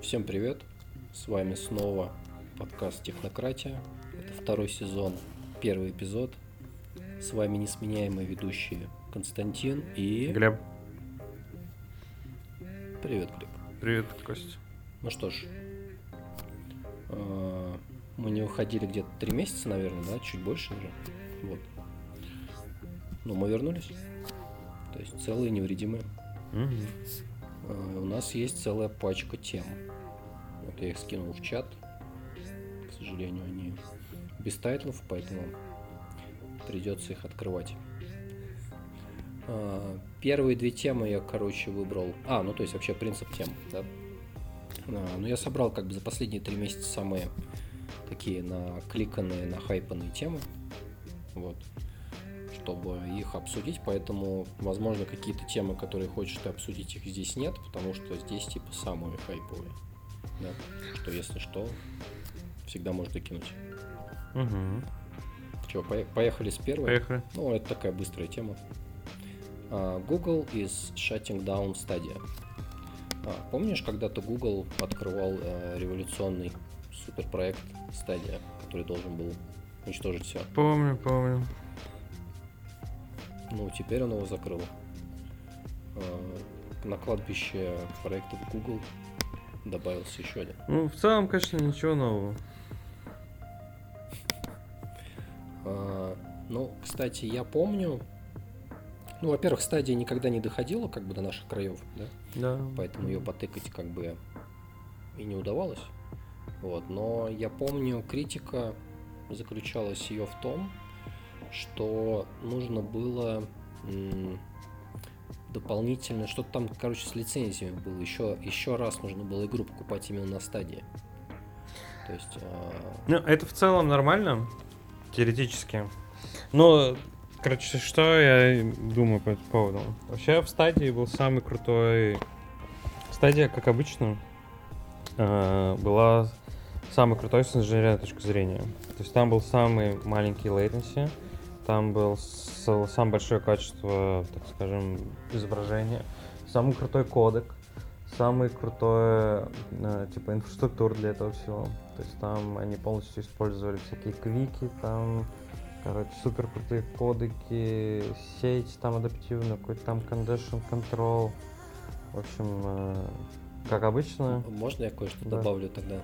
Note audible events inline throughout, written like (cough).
Всем привет! С вами снова подкаст Технократия. Это второй сезон, первый эпизод. С вами несменяемые ведущие Константин и... Глеб. Привет, Глеб. Привет, Костя. Ну что ж, э, мы не выходили где-то три месяца, наверное, да? Чуть больше уже. Вот. Но мы вернулись. То есть целые, невредимые. Угу. У нас есть целая пачка тем. Вот я их скинул в чат. К сожалению, они без тайтлов, поэтому придется их открывать. А, первые две темы я, короче, выбрал. А, ну то есть вообще принцип тем, да. А, ну я собрал как бы за последние три месяца самые такие накликанные, нахайпанные темы. Вот чтобы их обсудить, поэтому, возможно, какие-то темы, которые хочешь ты обсудить, их здесь нет, потому что здесь типа самые хайповые. Да? Что если что, всегда можно кинуть. Угу. Че, поехали с первой? Поехали. Ну, это такая быстрая тема. Uh, Google is shutting down Stadia. А, помнишь, когда-то Google открывал uh, революционный суперпроект Stadia, который должен был уничтожить все? Помню, помню. Ну, теперь он его закрыл. А, на кладбище проектов Google добавился еще один. Ну, в целом, конечно, ничего нового. А, ну, кстати, я помню, ну, во-первых, стадия никогда не доходила как бы до наших краев, да? Да. Поэтому ее потыкать как бы и не удавалось. Вот, но я помню, критика заключалась ее в том, что нужно было дополнительно, что-то там, короче, с лицензиями было. Еще, еще раз нужно было игру покупать именно на стадии. То есть... Э... Ну, это в целом нормально, теоретически. Но, короче, что я думаю по этому поводу? Вообще в стадии был самый крутой... Стадия, как обычно, э, была самой крутой с инженерной точки зрения. То есть там был самый маленький latency, там был самое большое качество, так скажем, изображения, самый крутой кодек, самый крутой, э, типа, инфраструктура для этого всего. То есть там они полностью использовали всякие квики, там, короче, супер крутые кодеки, сеть там адаптивная, какой-то там condition control. В общем, э, как обычно. Можно я кое-что да. добавлю тогда?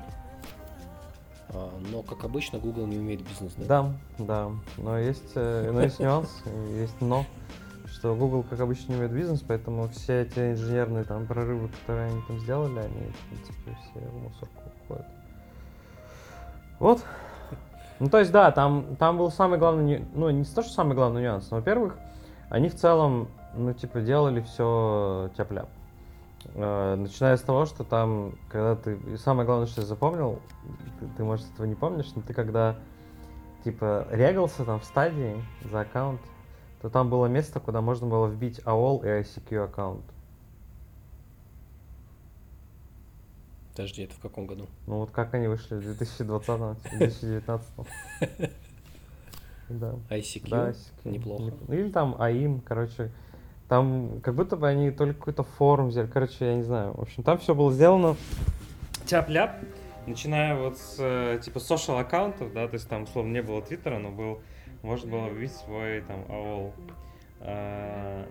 А, но, как обычно, Google не умеет бизнес. Да, да. да. Но есть, э, но есть нюанс, (laughs) есть но, что Google, как обычно, не умеет бизнес, поэтому все эти инженерные там прорывы, которые они там сделали, они, в принципе, все в мусорку уходят. Вот. Ну, то есть, да, там, там был самый главный, ну, не то, что самый главный нюанс, но, во-первых, они в целом, ну, типа, делали все тяп-ляп. Э, начиная с того, что там, когда ты... И самое главное, что я запомнил, ты, ты, может, этого не помнишь, но ты когда, типа, регался там в стадии за аккаунт, то там было место, куда можно было вбить AOL и ICQ аккаунт. Подожди, это в каком году? Ну вот как они вышли в 2020-2019? (laughs) Да. ICQ? Да, ICQ. Неплохо. Или там AIM, короче, там как будто бы они только какой-то форум взяли. Короче, я не знаю. В общем, там все было сделано тяп-ляп. Начиная вот с э, типа social аккаунтов, да, то есть там, условно, не было твиттера, но был, можно было вбить свой там AOL. А...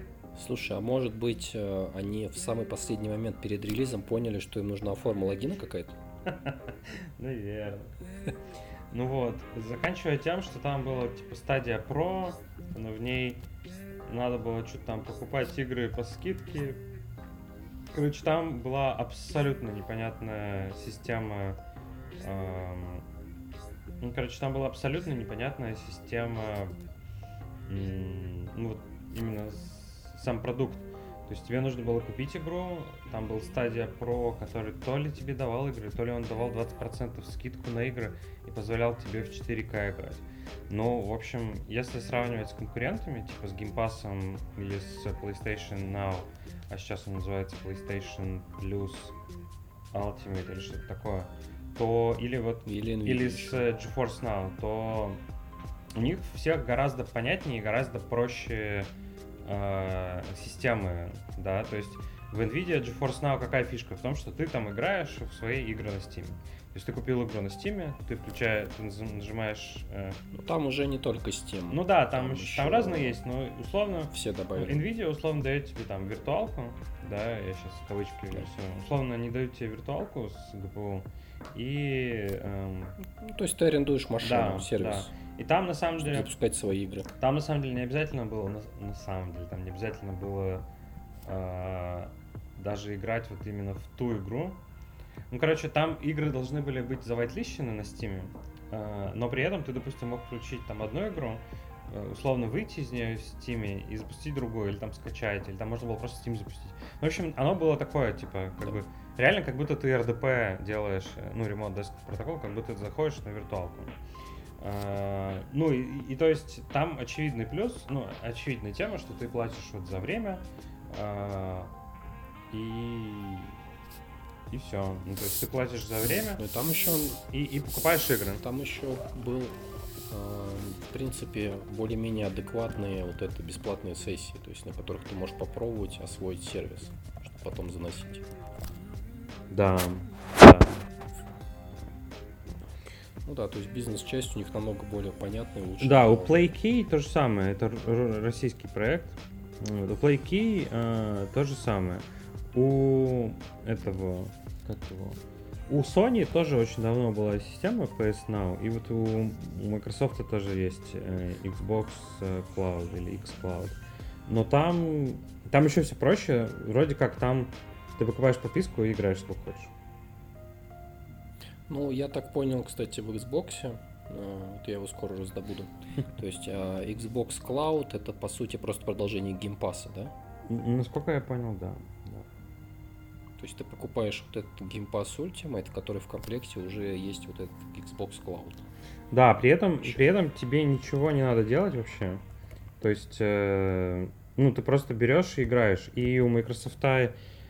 Слушай, а может быть э, они в самый последний момент перед релизом поняли, что им нужна форма логина какая-то? (laughs) Наверное. Ну вот, заканчивая тем, что там была типа стадия Pro, но в ней надо было что-то там покупать игры по скидке. Короче, там была абсолютно непонятная система. Эм, ну, короче, там была абсолютно непонятная система. Эм, ну, вот именно сам продукт. То есть тебе нужно было купить игру, там был стадия Pro, который то ли тебе давал игры, то ли он давал 20% скидку на игры и позволял тебе в 4К играть. Ну, в общем, если сравнивать с конкурентами, типа с Game Pass или с PlayStation Now, а сейчас он называется PlayStation Plus Ultimate или что-то такое, то или вот или, или с GeForce Now, то у них всех гораздо понятнее и гораздо проще э, системы, да, то есть в NVIDIA GeForce Now какая фишка? В том, что ты там играешь в свои игры на Steam. То есть ты купил игру на Steam, ты включаешь, ты нажимаешь... Э... Ну, там уже не только Steam. Ну да, там, там, еще... там разные есть, но условно... Все добавили. NVIDIA условно дает тебе там виртуалку, да, я сейчас кавычки да. Условно они дают тебе виртуалку с GPU, и... Эм... Ну, то есть ты арендуешь машину, да, сервис. Да. И там на самом деле... Запускать свои игры. Там на самом деле не обязательно было, на, на самом деле, там не обязательно было э, даже играть вот именно в ту игру, ну, короче, там игры должны были быть завайтлищены на Steam, э, но при этом ты, допустим, мог включить там одну игру, э, условно выйти из нее в Steam и запустить другую, или там скачать, или там можно было просто Steam запустить. Ну, в общем, оно было такое, типа, как да. бы, реально, как будто ты RDP делаешь, э, ну, ремонт Desktop протокол, как будто ты заходишь на виртуалку. Uh, ну и, и то есть там очевидный плюс, ну очевидная тема, что ты платишь вот за время uh, и и все. Ну, то есть ты платишь за время. Ну, там еще и, и покупаешь игры. Там еще был, э, в принципе, более-менее адекватные вот это бесплатные сессии, то есть на которых ты можешь попробовать освоить сервис, чтобы потом заносить. Да. да. Ну да, то есть бизнес-часть у них намного более понятная и лучше. Да, у PlayKey то же самое, это российский проект. У PlayKey э, то же самое. У этого как его... У Sony тоже очень давно была система PS Now, и вот у, Microsoft тоже есть э, Xbox э, Cloud или X Cloud. Но там, там еще все проще. Вроде как там ты покупаешь подписку и играешь сколько хочешь. Ну, я так понял, кстати, в Xbox, э, вот я его скоро раздобуду. (laughs) То есть Xbox Cloud это по сути просто продолжение геймпаса, да? Насколько я понял, да. То есть ты покупаешь вот этот Game Pass Ultimate, который в комплекте уже есть вот этот Xbox Cloud. Да, при этом, при этом тебе ничего не надо делать вообще. То есть, э, ну, ты просто берешь и играешь. И у Microsoft,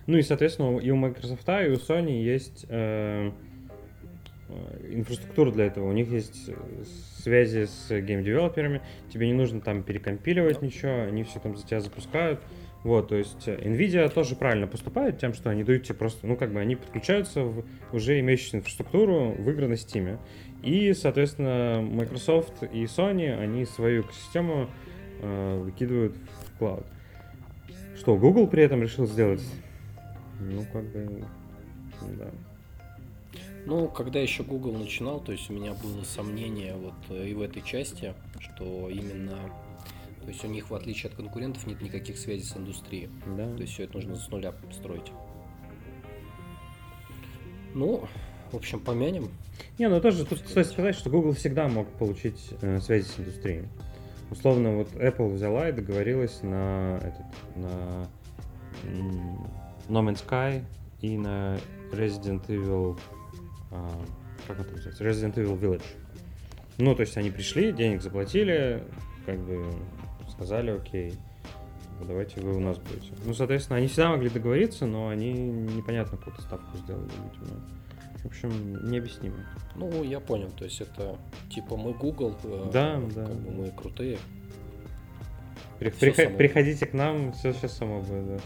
ну и, соответственно, и у Microsoft, и у Sony есть э, э инфраструктура для этого. У них есть связи с game-девелоперами. Тебе не нужно там перекомпиливать да. ничего, они все там за тебя запускают. Вот, то есть э, Nvidia тоже правильно поступает тем, что они дают тебе просто, ну, как бы они подключаются в уже имеющуюся инфраструктуру в игры на Steam. И, соответственно, Microsoft и Sony, они свою экосистему э, выкидывают в клауд. Что, Google при этом решил сделать? Ну, как бы, да. Ну, когда еще Google начинал, то есть у меня было сомнение вот э, и в этой части, что именно то есть у них, в отличие от конкурентов, нет никаких связей с индустрией. Да. То есть все это нужно с нуля строить. Ну, в общем, помянем. Не, ну тоже тут стоит сказать, что Google всегда мог получить э, связи с индустрией. Условно, вот Apple взяла и договорилась на этот, на No Man's Sky и на Resident Evil, а, как это называется, Resident Evil Village. Ну, то есть они пришли, денег заплатили, как бы сказали, окей, давайте вы у нас будете. Ну, соответственно, они всегда могли договориться, но они непонятно какую-то ставку сделали, видимо. В общем, необъяснимо. Ну, я понял, то есть это типа мы Google, да, э, да. Как бы мы крутые. При, приход, приходите к нам, все сейчас само будет, да.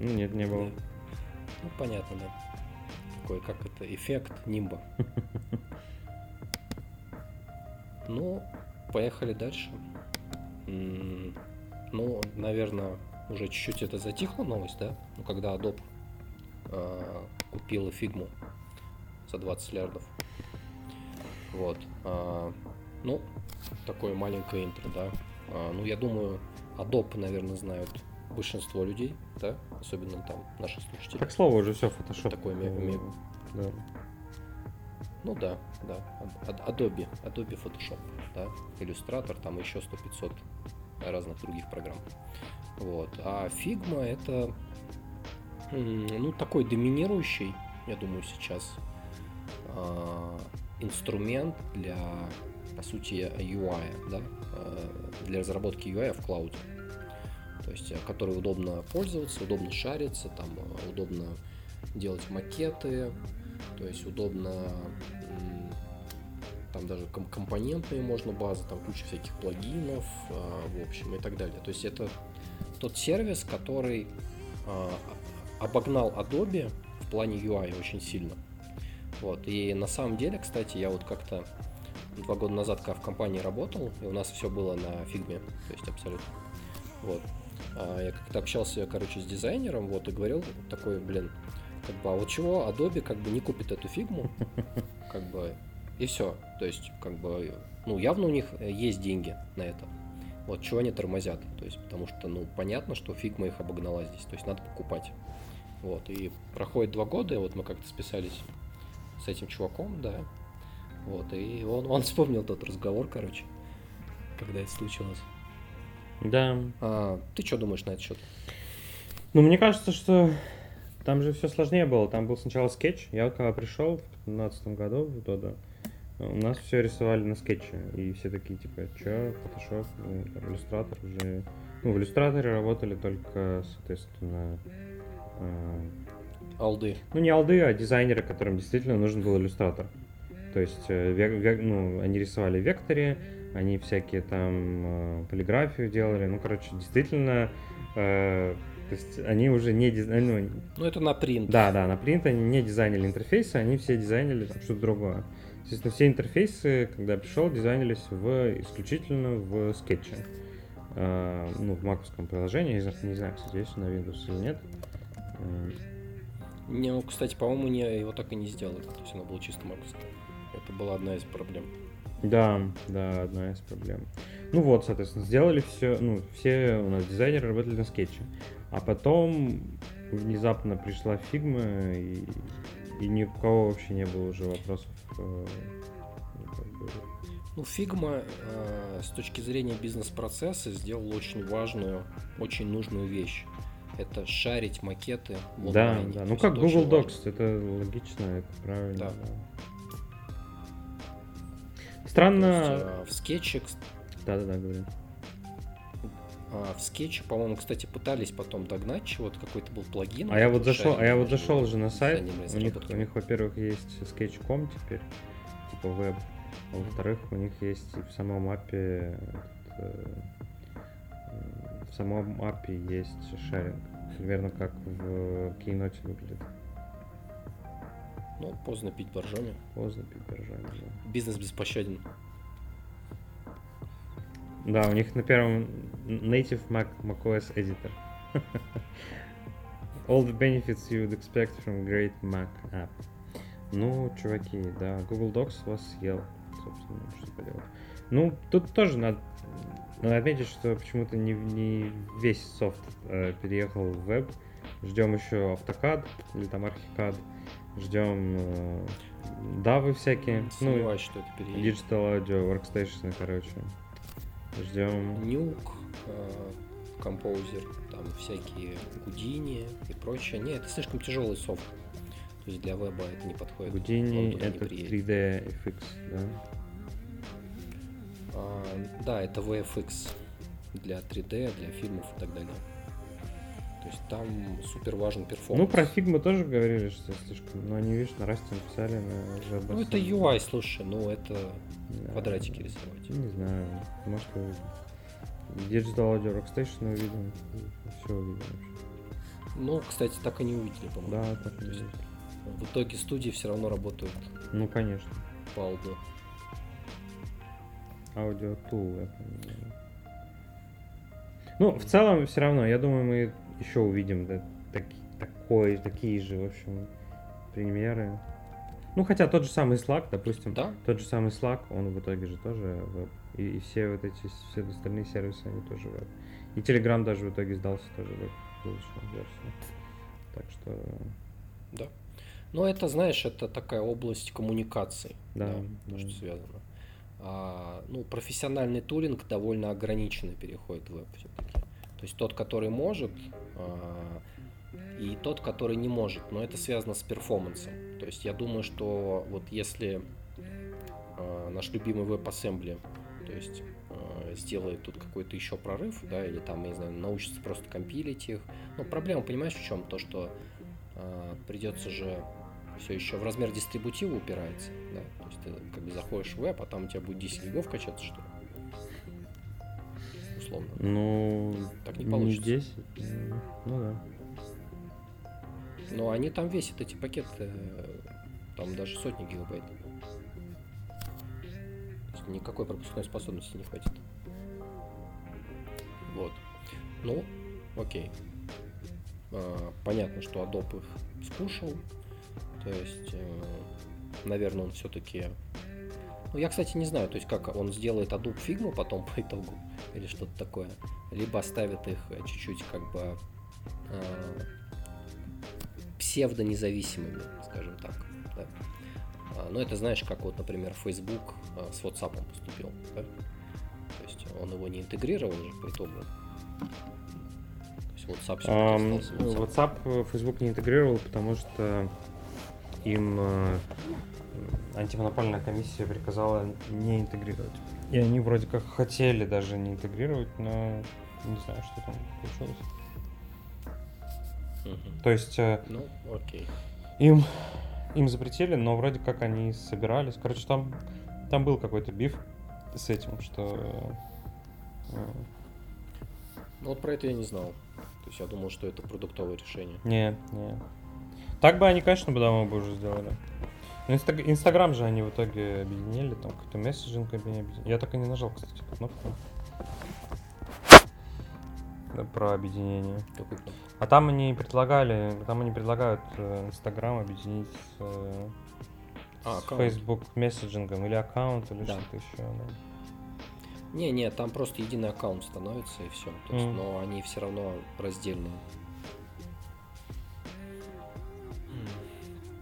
Ну, нет, не было. Ну, понятно, да. Такой, как это, эффект нимба. (laughs) Ну, поехали дальше. Ну, наверное, уже чуть-чуть это затихло новость, да? Ну, когда Adobe э, купила фигму за 20 миллиардов. Вот. Э, ну, такое маленькое интро, да. Э, ну, я думаю, Adobe, наверное, знают большинство людей, да, особенно там наши слушатели. Так слово уже все Photoshop. Такой мега. Да. Ну да, да. Adobe, Adobe Photoshop, да, Illustrator, там еще 100-500 разных других программ. Вот. А Figma это ну, такой доминирующий, я думаю, сейчас э, инструмент для, по сути, UI, да, э, для разработки UI в клауде. То есть, который удобно пользоваться, удобно шариться, там, удобно делать макеты, то есть удобно там даже компонентные можно базы, там куча всяких плагинов, а, в общем, и так далее. То есть это тот сервис, который а, обогнал Adobe в плане UI очень сильно. Вот. И на самом деле, кстати, я вот как-то два года назад, когда в компании работал, и у нас все было на фигме, то есть абсолютно. Вот. А я как-то общался, короче, с дизайнером, вот, и говорил такой, блин, как бы, а вот чего Adobe как бы не купит эту фигму, (laughs) как бы, и все. То есть, как бы, ну, явно у них есть деньги на это. Вот чего они тормозят. То есть, потому что, ну, понятно, что Figma их обогнала здесь. То есть, надо покупать. Вот, и проходит два года, и вот мы как-то списались с этим чуваком, да. Вот, и он, он вспомнил тот разговор, короче, когда это случилось. Да. А, ты что думаешь на этот счет? Ну, мне кажется, что там же все сложнее было. Там был сначала скетч. Я вот когда пришел в 2015 году в Dodo, у нас все рисовали на скетче. И все такие, типа, что, Photoshop, ну, там, иллюстратор уже... Ну, в иллюстраторе работали только, соответственно, э, Алды. ну, не алды, а дизайнеры, которым действительно нужен был иллюстратор. То есть, э, ве- ве- ну, они рисовали в векторе, они всякие там э, полиграфию делали. Ну, короче, действительно, э, то есть они уже не дизайнеры, Ну, это на принт. да, да, на принт они не дизайнили интерфейсы, они все дизайнили что-то другое. Естественно, все интерфейсы, когда я пришел, дизайнились в, исключительно в скетче. Э, ну, в маковском приложении, не знаю, не знаю, кстати, есть на Windows или нет. Не, ну, кстати, по-моему, не, его так и не сделали. То есть оно было чисто маковское. Это была одна из проблем. Да, да, одна из проблем. Ну вот, соответственно, сделали все, ну, все у нас дизайнеры работали на скетче. А потом внезапно пришла Figma, и, и ни у кого вообще не было уже вопросов. э, ну, Ну, Figma э, с точки зрения бизнес-процесса сделал очень важную, очень нужную вещь. Это шарить макеты в Да, онлайне. да. Ну как Google Docs, важно. это логично, это правильно. Да. да. То есть, Странно. э, в скетче, кс- Да-да-да, говорю. А, в скетче, по-моему, кстати, пытались потом догнать чего-то, какой-то был плагин. А я вот зашел, а я вот зашел же на сайт. У них, у них, во-первых, есть Sketch.com теперь, типа веб. А во-вторых, у них есть в самом апе этот, э, в самом апе есть шеринг. Примерно как в Keynote выглядит. Ну, поздно пить боржоми. Поздно пидоржами, да. Бизнес беспощаден. Да, у них на первом native Mac macOS editor. (laughs) All the benefits you would expect from great Mac app. Ну, чуваки, да, Google Docs вас съел, собственно, что поделать. Ну, тут тоже надо, надо отметить, что почему-то не, не весь софт э, переехал в веб. Ждем еще AutoCAD или там ArchiCAD. Ждем э, давы всякие. Ну, Сомневаюсь, что это переедет. Digital Audio Workstation, короче. Ждем. Нюк, э, композер, там всякие Гудини и прочее. Не, это слишком тяжелый софт. То есть для веба это не подходит. Не это приедет. 3D FX, да? А, да, это VFX для 3D, для фильмов и так далее. То есть там супер важен перформанс. Ну, про Figma тоже говорили, что слишком... Ну, они, видишь, на расте написали на Ну, это. UI, слушай, ну это Да. квадратики рисовать. Не знаю, может, Digital Audio Workstation увидим. Все увидим вообще. Ну, кстати, так и не увидели, по-моему. Да, так и есть. В итоге студии все равно работают Ну, конечно. по алду. Аудио Tool, я помню. Ну, в целом, все равно, я думаю, мы еще увидим да, таки- такой, такие же, в общем, примеры. Ну, хотя тот же самый Slack, допустим, Да? тот же самый Slack, он в итоге же тоже веб. И, и все вот эти, все остальные сервисы, они тоже веб. И Telegram даже в итоге сдался тоже веб, вышел версия. Так что, Да. Ну, это, знаешь, это такая область коммуникаций, Да, да, да. что связано. А, ну, профессиональный тулинг довольно ограниченно переходит в веб все-таки. То есть тот, который может, а, и тот, который не может. Но это связано с перформансом. То есть я думаю, что вот если а, наш любимый WebAssembly, то есть а, сделает тут какой-то еще прорыв, да, или там, я не знаю, научится просто компилить их. Но проблема, понимаешь, в чем? То, что а, придется же все еще в размер дистрибутива упирается, да, то есть ты как бы заходишь в веб, а там у тебя будет 10 гигов качаться, что ли? Условно. ну, Так не получится. 10, ну да. Но они там весят эти пакеты, э, там даже сотни гигабайт. Никакой пропускной способности не хватит. Вот. Ну, окей. А, понятно, что Adobe их скушал. То есть, э, наверное, он все-таки... Ну, я, кстати, не знаю, то есть, как он сделает Adobe Figma потом по итогу, (laughs) или что-то такое. Либо оставит их э, чуть-чуть как бы э, псевдонезависимыми, скажем так. Да? А, ну, это знаешь, как вот, например, Facebook с WhatsApp поступил. Да? То есть он его не интегрировал же по итогу. WhatsApp um, WhatsApp. WhatsApp э, Facebook не интегрировал, потому что им э, антимонопольная комиссия приказала не интегрировать. И они вроде как хотели даже не интегрировать, но не знаю, что там получилось. Угу. То есть э, ну, окей. им им запретили, но вроде как они собирались. Короче, там там был какой-то биф с этим, что ну вот про это я не знал. То есть я думал, что это продуктовое решение. Не, не. Так бы они, конечно, бы давно бы уже сделали. Но Инстаграм же они в итоге объединили, там какой-то месседжинг объединили. Я так и не нажал, кстати, кнопку. Да, про объединение. А там они предлагали, там они предлагают э, Инстаграм объединить с, э, а, с Facebook месседжингом или аккаунт или да. что-то еще. Да. Не, не, там просто единый аккаунт становится и все. То есть, mm. Но они все равно раздельные.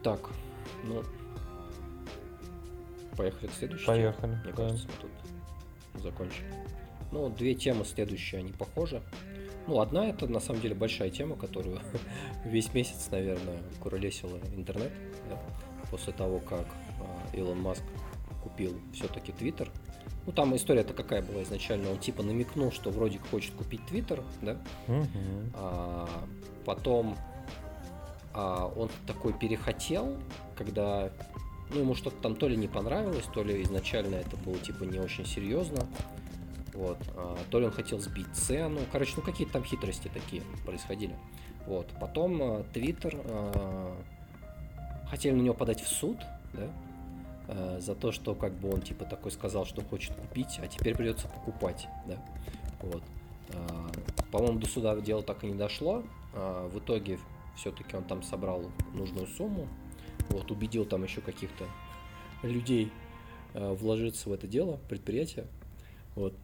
Так, ну, поехали к следующей. Поехали. Мне да. кажется, мы тут закончим. Ну, две темы следующие, они похожи. Ну, одна это на самом деле большая тема, которую (laughs) весь месяц, наверное, куролесила интернет. Да? После того, как э, Илон Маск купил все-таки Твиттер. Ну, там история-то какая была изначально. Он типа намекнул, что вроде хочет купить Твиттер, да? Угу. А, потом а, он такой перехотел, когда ну, ему что-то там то ли не понравилось, то ли изначально это было типа не очень серьезно. Вот. А, то ли он хотел сбить цену. Короче, ну какие-то там хитрости такие происходили. Вот. Потом Твиттер а, хотели на него подать в суд, да, за то, что как бы он типа такой сказал, что хочет купить, а теперь придется покупать, да. Вот. По-моему, до суда дело так и не дошло. В итоге все-таки он там собрал нужную сумму, вот, убедил там еще каких-то людей вложиться в это дело, предприятие, вот,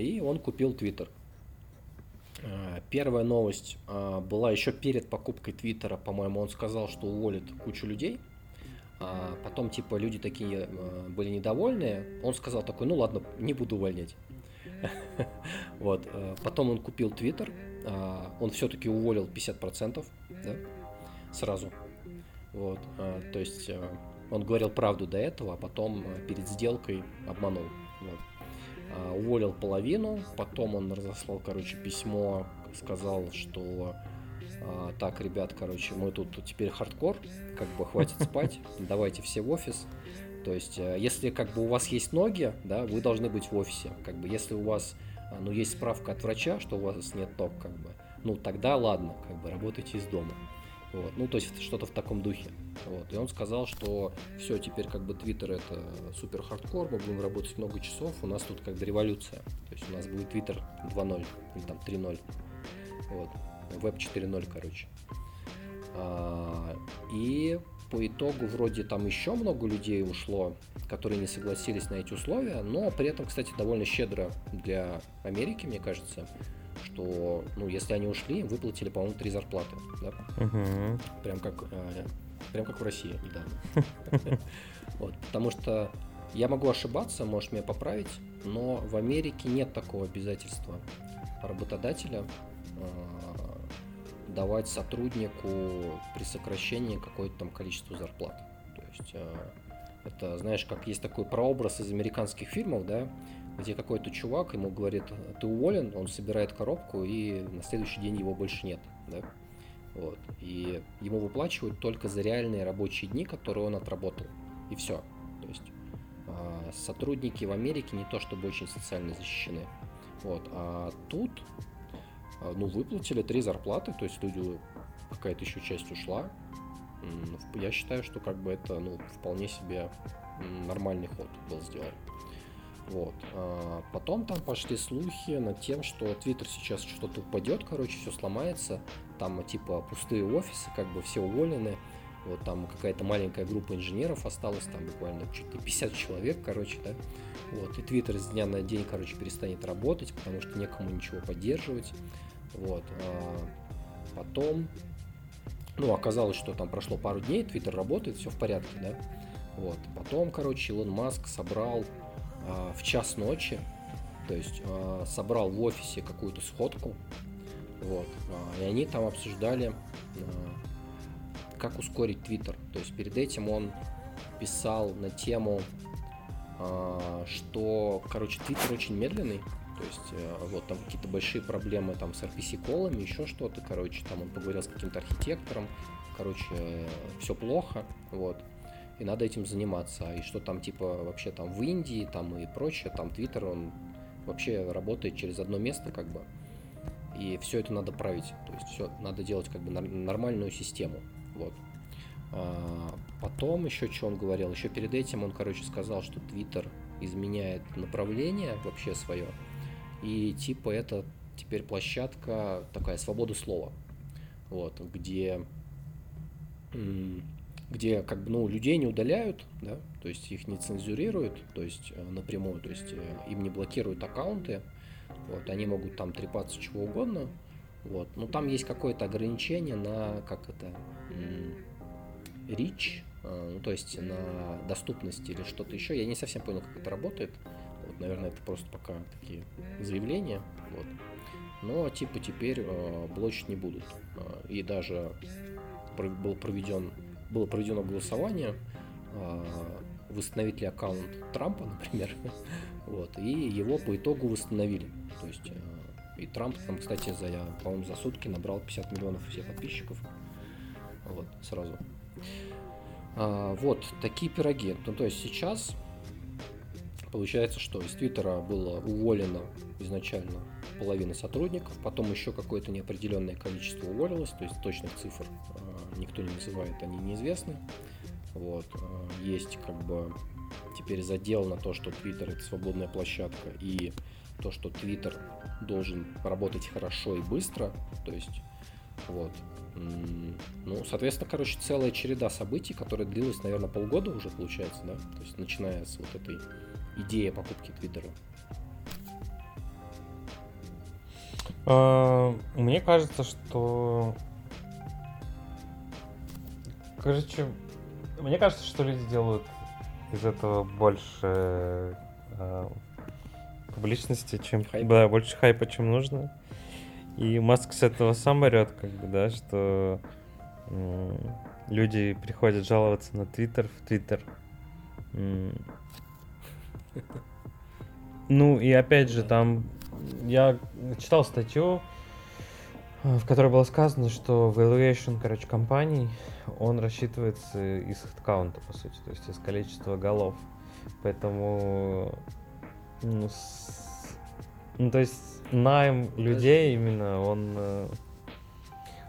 и он купил Твиттер. Э, первая новость э, была еще перед покупкой Твиттера, по-моему, он сказал, что уволит кучу людей – а потом, типа, люди такие были недовольные. Он сказал такой, ну ладно, не буду увольнять. (laughs) Вот. Потом он купил Твиттер. А, он все-таки уволил 50%, да, сразу. Вот. А, то есть он говорил правду до этого, а потом перед сделкой обманул. Вот. Уволил половину, потом он разослал, короче, письмо, сказал, что а, так, ребят, короче, мы тут теперь хардкор, как бы хватит (laughs) спать, давайте все в офис. То есть, э, если как бы у вас есть ноги, да, вы должны быть в офисе. Как бы, если у вас, ну, есть справка от врача, что у вас нет ног, как бы, ну, тогда ладно, как бы, работайте из дома. Вот. Ну, то есть что-то в таком духе. Вот. И он сказал, что все, теперь как бы Твиттер это супер хардкор, мы будем работать много часов, у нас тут как бы революция. То есть у нас будет Твиттер 2.0 или там 3.0. Вот. Web 4.0, короче. А, и по итогу вроде там еще много людей ушло, которые не согласились на эти условия, но при этом, кстати, довольно щедро для Америки, мне кажется, что, ну, если они ушли, выплатили, по-моему, три зарплаты, да? Угу. Прям как, э, прям как в России недавно. (laughs) Вот, потому что я могу ошибаться, можешь меня поправить, но в Америке нет такого обязательства работодателя а, давать сотруднику при сокращении какое-то там количество зарплат. То есть э, это, знаешь, как есть такой прообраз из американских фильмов, да, где какой-то чувак ему говорит, ты уволен, он собирает коробку, и на следующий день его больше нет, да. Вот. И ему выплачивают только за реальные рабочие дни, которые он отработал. И все. То есть э, сотрудники в Америке не то чтобы очень социально защищены. Вот. А тут а, ну, выплатили три зарплаты, то есть люди какая-то еще часть ушла, Я считаю, что как бы это ну, вполне себе нормальный ход был сделан. Вот. А потом там пошли слухи над тем, что Twitter сейчас что-то упадет, короче, все сломается. Там типа пустые офисы, как бы все уволены. Вот там какая-то маленькая группа инженеров осталась, там буквально что-то 50 человек, короче, да. Вот. И Twitter с дня на день, короче, перестанет работать, потому что некому ничего поддерживать. Вот. А потом, ну, оказалось, что там прошло пару дней, Twitter работает, все в порядке, да. Вот. Потом, короче, Илон Маск собрал в час ночи, то есть а, собрал в офисе какую-то сходку, вот, а, и они там обсуждали, а, как ускорить Твиттер. То есть перед этим он писал на тему, а, что, короче, Твиттер очень медленный, то есть э, вот там какие-то большие проблемы там с RPC-колами, еще что-то, короче, там он поговорил с каким-то архитектором, короче, э, все плохо, вот и надо этим заниматься. И что там типа вообще там в Индии там и прочее, там Твиттер, он вообще работает через одно место как бы. И все это надо править. То есть все надо делать как бы нормальную систему. Вот. А потом еще что он говорил? Еще перед этим он, короче, сказал, что Твиттер изменяет направление вообще свое. И типа это теперь площадка такая свободы слова. Вот, где где как бы, ну, людей не удаляют, да, то есть их не цензурируют, то есть э, напрямую, то есть э, им не блокируют аккаунты, вот, они могут там трепаться чего угодно, вот, но там есть какое-то ограничение на, как это, reach, э, ну, то есть на доступность или что-то еще, я не совсем понял, как это работает, вот, наверное, это просто пока такие заявления, вот, но типа теперь э, блочить не будут, и даже был проведен было проведено голосование, а, восстановить ли аккаунт Трампа, (laughs) например, вот, и его по итогу восстановили. То есть э, и Трамп там, кстати, за, по-моему, за сутки набрал 50 миллионов всех подписчиков. Вот, сразу. А, вот, такие пироги. Ну, то есть сейчас получается, что из Твиттера было уволено изначально половина сотрудников, потом еще какое-то неопределенное количество уволилось, то есть точных цифр э, никто не называет, они неизвестны. Вот. Э, есть как бы теперь задел на то, что Twitter это свободная площадка, и то, что Twitter должен работать хорошо и быстро, то есть вот. Ну, соответственно, короче, целая череда событий, которая длилась, наверное, полгода уже, получается, да? То есть, начиная с вот этой идеи покупки Твиттера. А, мне кажется, что... Короче, мне кажется, что люди делают из этого больше э, публичности, чем... Хайп. Да, больше хайпа, чем нужно. И Маск с этого сам орет, как бы, да, что э, люди приходят жаловаться на Твиттер в Твиттер. Ну и опять же, там я читал статью, в которой было сказано, что valuation, короче, компаний, он рассчитывается из аккаунта, по сути, то есть из количества голов. Поэтому, ну, с... ну то есть найм людей именно, он... Э,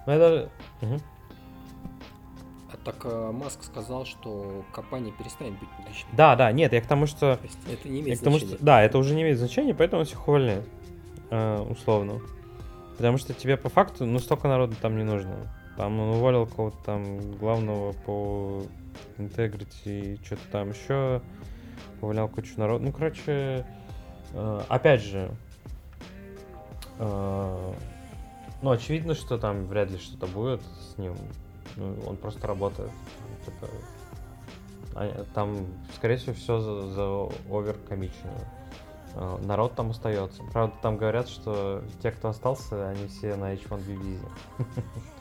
ну, это... Угу. Так э, Маск сказал, что компания перестанет быть публичной. Да, да, нет, я к тому, что... То это не имеет значения. Тому, что... Да, это уже не имеет значения, поэтому он всех увольняет, э, условно. Потому что тебе по факту, ну, столько народу там не нужно. Там он уволил кого-то там главного по интегрити, что-то там еще, увольнял кучу народу. Ну, короче, э, опять же, э, ну, очевидно, что там вряд ли что-то будет с ним. Ну, он просто работает. Типа, а, там, скорее всего, все за, за оверкомичено. А, народ там остается. Правда, там говорят, что те, кто остался, они все на H1B визе. (laughs)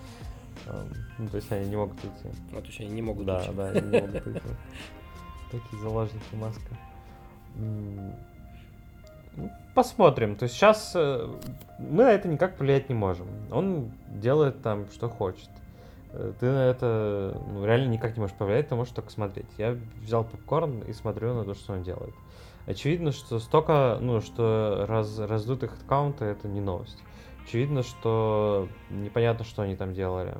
Ну, то есть они не могут уйти. А, то есть они не могут да, уйти. Да, они не могут уйти. (laughs) Такие заложники маска. Ну, посмотрим. То есть сейчас э, мы на это никак повлиять не можем. Он делает там, что хочет. Э, ты на это ну, реально никак не можешь повлиять, ты можешь только смотреть. Я взял попкорн и смотрю на то, что он делает. Очевидно, что столько, ну, что раз, раздутых аккаунты это не новость. Очевидно, что непонятно, что они там делали.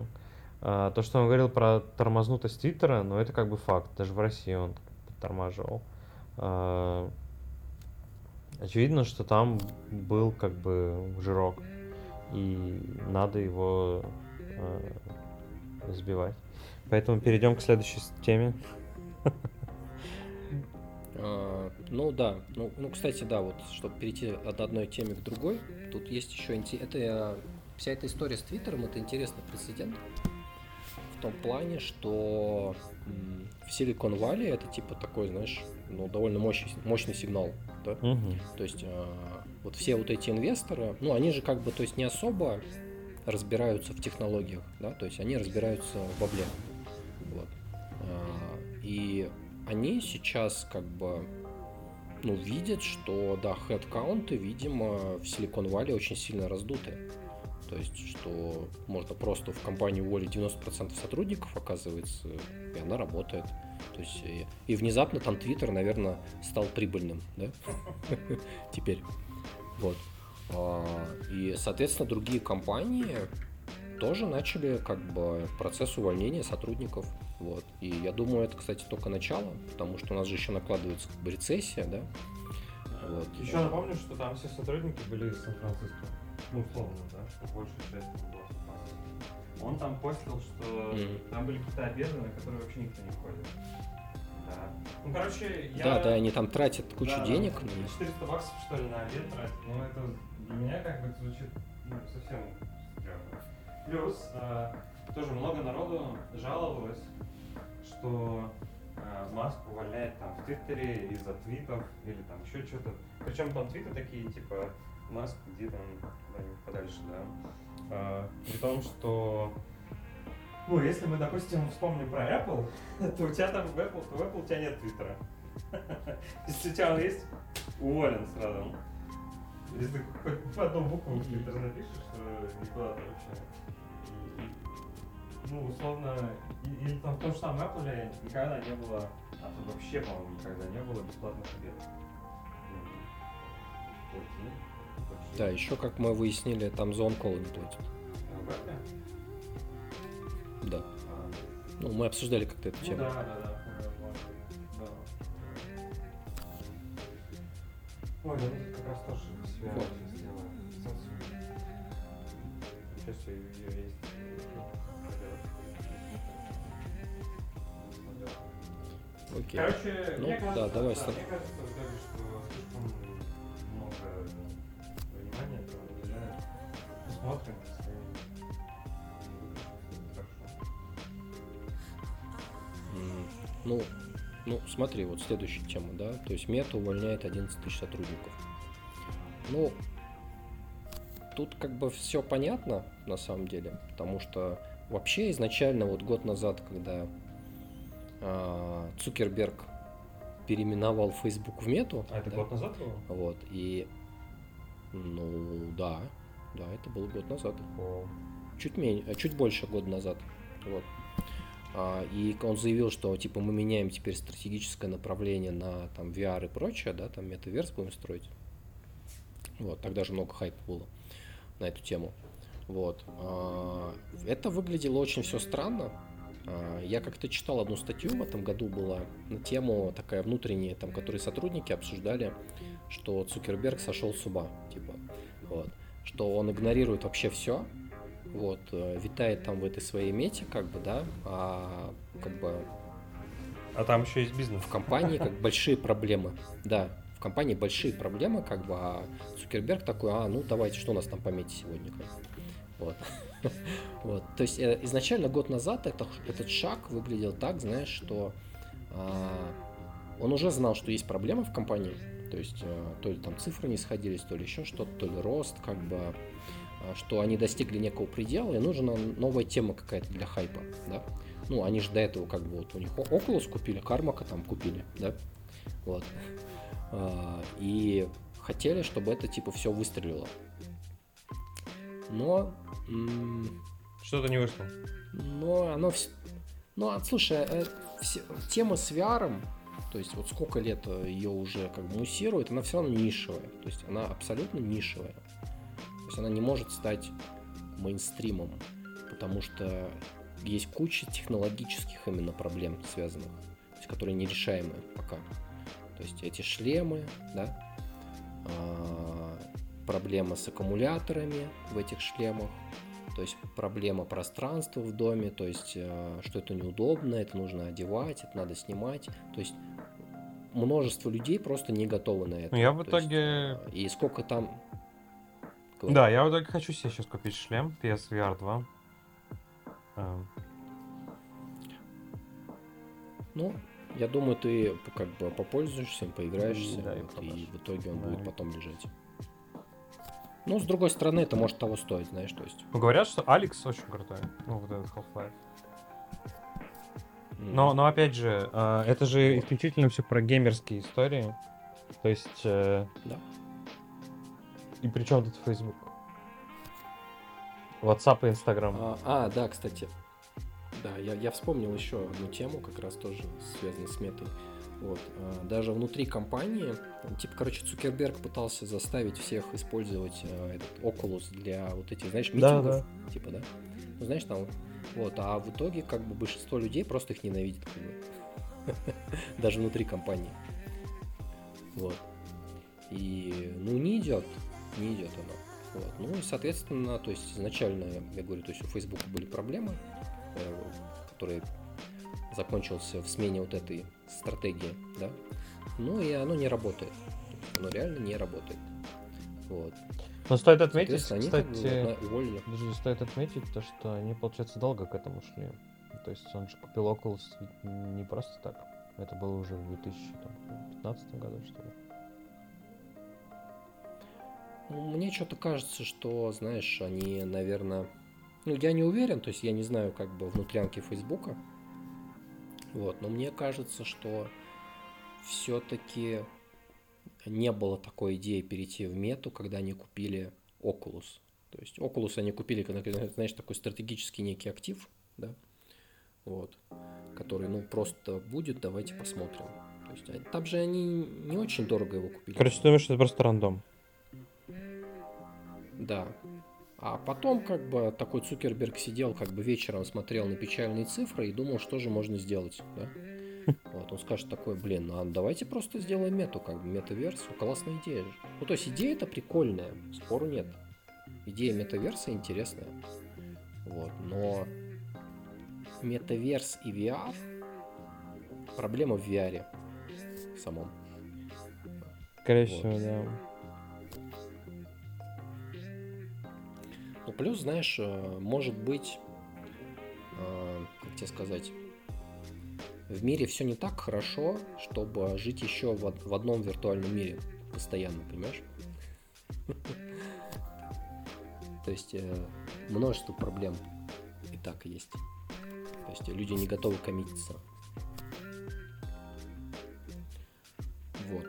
А, то, что он говорил про тормознутость Твиттера, ну это как бы факт. Даже в России он тормаживал. А, очевидно, что там был как бы жирок, и надо его а, сбивать. Поэтому перейдем к следующей теме. (laughs) А, ну да, ну, ну кстати, да, вот чтобы перейти от одной темы к другой, тут есть еще это вся эта история с Твиттером, это интересный прецедент в том плане, что в Silicon Valley это типа такой, знаешь, ну довольно мощный, мощный сигнал, да? Угу. То есть а, вот все вот эти инвесторы, ну они же как бы, то есть не особо разбираются в технологиях, да, то есть они разбираются в бабле, вот. А, и они сейчас как бы ну, видят, что, да, хедкаунты, видимо, в Silicon Valley очень сильно раздуты. То есть, что можно просто в компании уволить 90% сотрудников, оказывается, и она работает. То есть, и, и внезапно там Twitter, наверное, стал прибыльным, да? (laughs) Теперь. Вот. А, и, соответственно, другие компании тоже начали как бы процесс увольнения сотрудников. Вот. И я думаю, это, кстати, только начало, потому что у нас же еще накладывается как бы рецессия, да? Вот. Еще напомню, что там все сотрудники были из Сан-Франциско. Ну, условно, да, что большая часть была Сан-Франциско. Он там постил, что mm-hmm. там были какие-то обеды, на которые вообще никто не ходит. Да. Ну, короче, я... Да, да, они там тратят кучу да, денег. 400 баксов, что ли, на обед тратят. Ну, это для меня как бы звучит ну, совсем стрёмно. Плюс, э, тоже много народу жаловалось, что э, Маск увольняет там в Твиттере из-за твитов или там еще что-то. Причем там твиты такие, типа, Маск где там подальше, да. Э, при том, что ну, если мы, допустим, вспомним про Apple, (laughs) то у тебя там в Apple, в Apple у тебя нет Твиттера. (laughs) Если у тебя он есть, уволен сразу. Если ты хоть одну букву в Твиттер напишешь, то никуда ты вообще ну, условно, или там в том же самом Apple никогда не было, а тут вообще, по-моему, никогда не было бесплатных обедов. Да, еще, как мы выяснили, там за онкол не платят. А, да. А. Ну, мы обсуждали как-то эту ну, тему. Да, да, да. Ой, да, как раз тоже связано вот. Сейчас ее есть. Окей. Короче, ну, мне кажется, да, давай да, мне кажется, даже, что много внимания этого уделяют. Ну, ну, смотри, вот следующая тема, да, то есть Мета увольняет 11 тысяч сотрудников. Ну, тут как бы все понятно на самом деле, потому что вообще изначально вот год назад, когда Цукерберг переименовал Facebook в Мету. А это да? год назад было? Вот, и ну да, да, это был год назад. О. Чуть менее, чуть больше года назад. Вот. А, и он заявил, что типа мы меняем теперь стратегическое направление на там VR и прочее, да, там метаверс будем строить. Вот, тогда же много хайпа было на эту тему. Вот. А, это выглядело очень все странно, я как-то читал одну статью в этом году была на тему такая внутренняя, там, которые сотрудники обсуждали, что Цукерберг сошел с ума, типа, вот, что он игнорирует вообще все, вот, э, витает там в этой своей мете, как бы, да, а как бы... А там еще есть бизнес. В компании как (laughs) большие проблемы, да, в компании большие проблемы, как бы, а Цукерберг такой, а, ну давайте, что у нас там по мете сегодня, как? Вот. (laughs) Вот. То есть э, изначально год назад это, этот шаг выглядел так, знаешь, что а, он уже знал, что есть проблемы в компании. То есть а, то ли там цифры не сходились, то ли еще что-то, то ли рост, как бы, а, что они достигли некого предела, и нужна новая тема какая-то для хайпа, да. Ну, они же до этого как бы вот у них Oculus купили, Кармака там купили, да. Вот. А, и хотели, чтобы это типа все выстрелило. Но что-то не вышло. Но оно все... Ну, а, слушай, э, все... тема с VR, то есть вот сколько лет ее уже как бы муссирует, она все равно нишевая. То есть она абсолютно нишевая. То есть она не может стать мейнстримом, потому что есть куча технологических именно проблем связанных, то есть, которые нерешаемые пока. То есть эти шлемы, да, а, проблема с аккумуляторами в этих шлемах, то есть проблема пространства в доме, то есть а, что это неудобно, это нужно одевать, это надо снимать, то есть множество людей просто не готовы на это. Я в То итоге... есть, а, и сколько там... Говори. Да, я в итоге хочу себе сейчас купить шлем PSVR 2. Эм, Ну, я думаю, ты как бы попользуешься поиграешься, Да, и вот, и продашь. в итоге он Да. будет потом лежать. Ну, с другой стороны, это может того стоить, знаешь, то есть. Говорят, что Алекс очень крутой. Ну, вот этот Half-Life. Но, но опять же, э, это же исключительно все про геймерские истории. То есть... э, Да. И при чем тут Facebook? WhatsApp и Instagram. А, а, да, кстати. Да, я, я вспомнил еще одну тему, как раз тоже связанную с метой. Вот. а, Даже внутри компании, типа, короче, Цукерберг пытался заставить всех использовать а, этот Oculus для вот этих, знаешь, Да, митингов. Типа, да? Ну, знаешь, там, вот, а в итоге, как бы, большинство людей просто их ненавидит. как бы. (laughs) Даже внутри компании. Вот. И, ну, не идет, не идет оно. Вот. Ну и, соответственно, то есть изначально, я говорю, то есть у Facebook были проблемы, э, которые закончился в смене вот этой стратегии, да. Ну и оно не работает. Оно реально не работает. Вот. Но стоит отметить, они кстати, уволили. Подожди, стоит отметить то, что они, получается, долго к этому шли. То есть он же купил Oculus не просто так. Это было уже в 2015 году, что ли. Ну, Мне что-то кажется, что, знаешь, они, наверное... Ну, я не уверен, то есть я не знаю как бы внутрянки Фейсбука. Вот, но мне кажется, что все-таки не было такой идеи перейти в мету, когда они купили Oculus. То есть Oculus они купили, когда, знаешь, такой стратегический некий актив, да, вот, который, ну, просто будет, давайте посмотрим. То есть, а там же они не очень дорого его купили. Короче, ты думаешь, это просто рандом? Да. А потом, как бы, такой Цукерберг сидел, как бы вечером смотрел на печальные цифры и думал, что же можно сделать, да? (laughs) Вот, он скажет такой, блин, а давайте просто сделаем мету, как бы, метаверсию, классная идея же. Ну, то есть идея это прикольная, спору нет. Идея метаверса интересная. Вот, но метаверс и VR, проблема в VR самом. Скорее Вот. всего, да. Ну, плюс, знаешь, э, может быть, э, как тебе сказать, в мире все не так хорошо, чтобы жить еще в, од- в одном виртуальном мире постоянно, понимаешь? (laughs) То есть э, множество проблем и так есть. То есть люди не готовы коммититься. Вот.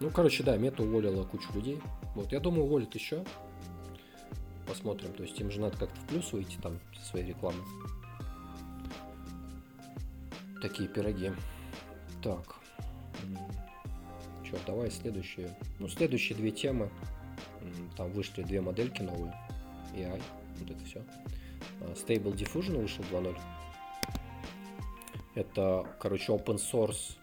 Ну, короче, да, мета уволила кучу людей. Вот, я думаю, уволит еще. Посмотрим. То есть им же надо как-то в плюс выйти там со своей рекламы. Такие пироги. Так. Че, давай следующие. Ну, следующие две темы. Там вышли две модельки новые. AI. Вот это все. Stable Diffusion вышел 2.0. Это, короче, open source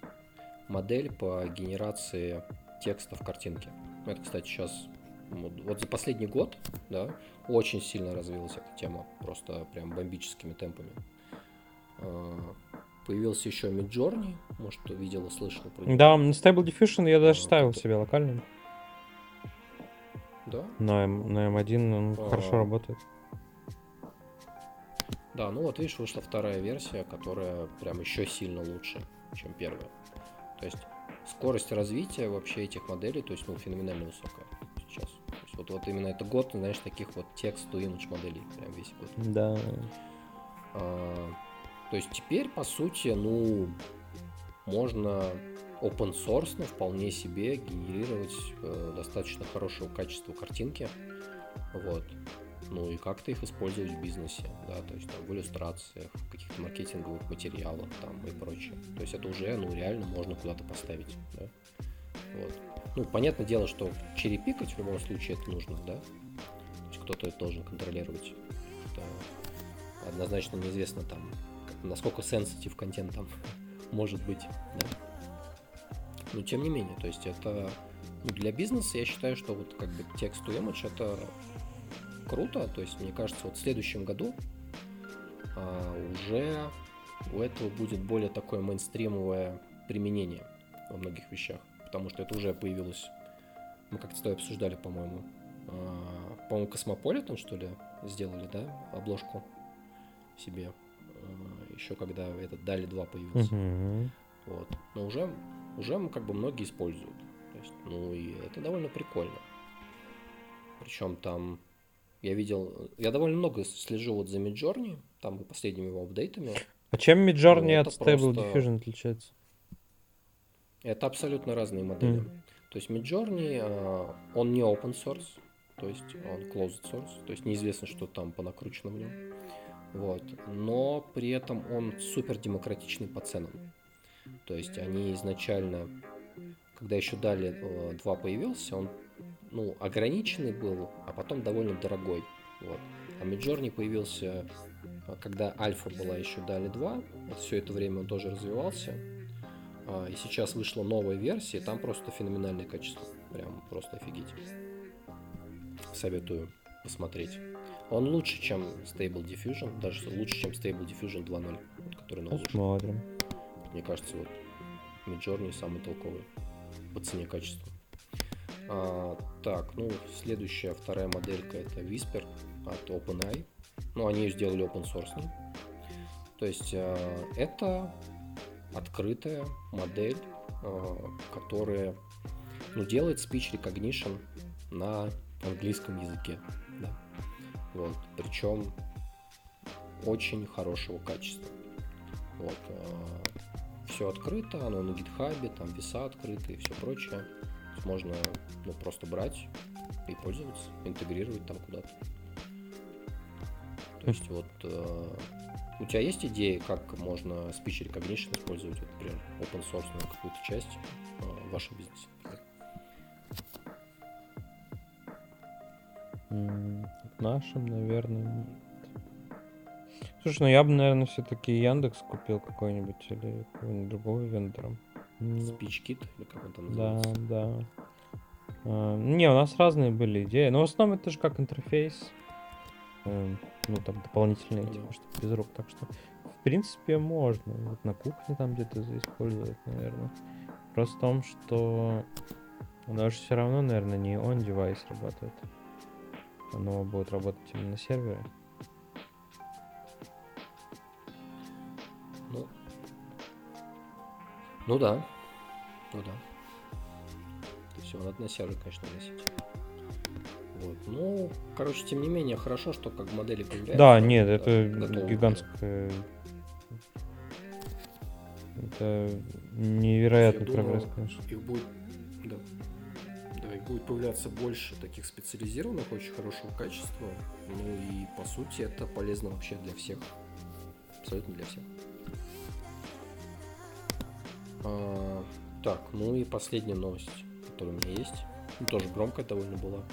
модель по генерации текста в картинке. Это, кстати, сейчас вот за последний год, да, очень сильно развилась эта тема, просто прям бомбическими темпами. А, Появился еще Midjourney, может, кто видел и слышал про него. Да, Stable Diffusion я даже А, ставил это- себе локально. Да? На, М- на M1 он А. хорошо работает. Да, ну вот видишь, вышла вторая версия, которая прям еще сильно лучше, чем первая. То есть скорость развития вообще этих моделей, то есть, ну, феноменально высокая вот, вот именно это год, знаешь, таких вот текст-to-image моделей, прям весь год. Да. А, то есть теперь, по сути, ну, можно open source вполне себе генерировать э, достаточно хорошего качества картинки. Вот. Ну и как-то их использовать в бизнесе, да, то есть там в иллюстрациях, в каких-то маркетинговых материалах там и прочее. То есть это уже, ну, реально можно куда-то поставить, да. Вот. Ну, понятное дело, что черепикать в любом случае это нужно, да. Кто-то это должен контролировать. Это однозначно неизвестно там, насколько sensitive контент там (laughs) может быть, да. Но тем не менее, то есть это ну, для бизнеса я считаю, что вот как бы текст to image это круто, то есть мне кажется, вот в следующем году а, уже у этого будет более такое мейнстримовое применение во многих вещах, потому что это уже появилось, мы как-то с тобой обсуждали, по-моему, а, по-моему, Космополитен, что ли, сделали, да, обложку себе, а, еще когда этот DALL-E 2 появился. Мгм. Вот. Но уже, уже как бы многие используют. То есть, ну и это довольно прикольно. Причем там я видел, я довольно много слежу вот за Midjourney, там последними его апдейтами. А чем Midjourney Ну, от Stable просто- Diffusion отличается? Это абсолютно разные модели. Мгм. То есть Midjourney, а, он не open source, то есть он closed source, то есть неизвестно, что там понакручено в нем. Вот. Но при этом он супер демократичный по ценам. То есть они изначально, когда еще дали 2 появился, он ну, ограниченный был, а потом довольно дорогой. Вот. А Midjourney появился, а, когда альфа была еще дали 2, вот все это время он тоже развивался. А, И сейчас вышла новая версия, там просто феноменальное качество. Прям просто офигеть. Советую посмотреть. Он лучше, чем Stable Diffusion, даже лучше, чем Stable Diffusion 2.0, вот, который новый. Посмотрим. Мне кажется, вот Midjourney самый толковый по цене качеству. А, так, ну, следующая, вторая моделька это Whisper от OpenAI. Ну, они ее сделали open source. То есть а, это открытая модель, а, которая ну, делает speech recognition на английском языке. Да. Вот. Причем очень хорошего качества. Вот. Все открыто, оно на гитхабе, там веса открыты и все прочее. Можно ну, просто брать и пользоваться, интегрировать там куда-то. То есть вот э, у тебя есть идеи, как можно speech recognition использовать, вот, например, open source какую-то часть э, в вашем бизнесе? В нашем, наверное, нет. Слушай, ну я бы, наверное, все-таки Яндекс купил какой-нибудь или какого-нибудь другого вендора. Ну, kit, или как он там Да, называется? да. А, Не, у нас разные были идеи. Но в основном это же как интерфейс. Эм, Ну, там дополнительные, типа, что без рук. Так что, в принципе, можно. Вот на кухне там где-то использовать, наверное. Просто в том, что оно же все равно, наверное, не on девайс работает. Оно будет работать именно на сервере. Ну, ну да. Ну да. То есть его надо на сервер, конечно, носить. Вот. Ну, короче, тем не менее, хорошо, что как модели появляются. Да, нет, это готовые уже. гигантская... Это невероятный Я думаю, прогресс, конечно. Их будет, да. Да, их будет появляться больше таких специализированных, очень хорошего качества. Ну и по сути это полезно вообще для всех. Абсолютно для всех. А, так, ну и последняя новость, которая у меня есть. Ну, тоже громкая довольно была.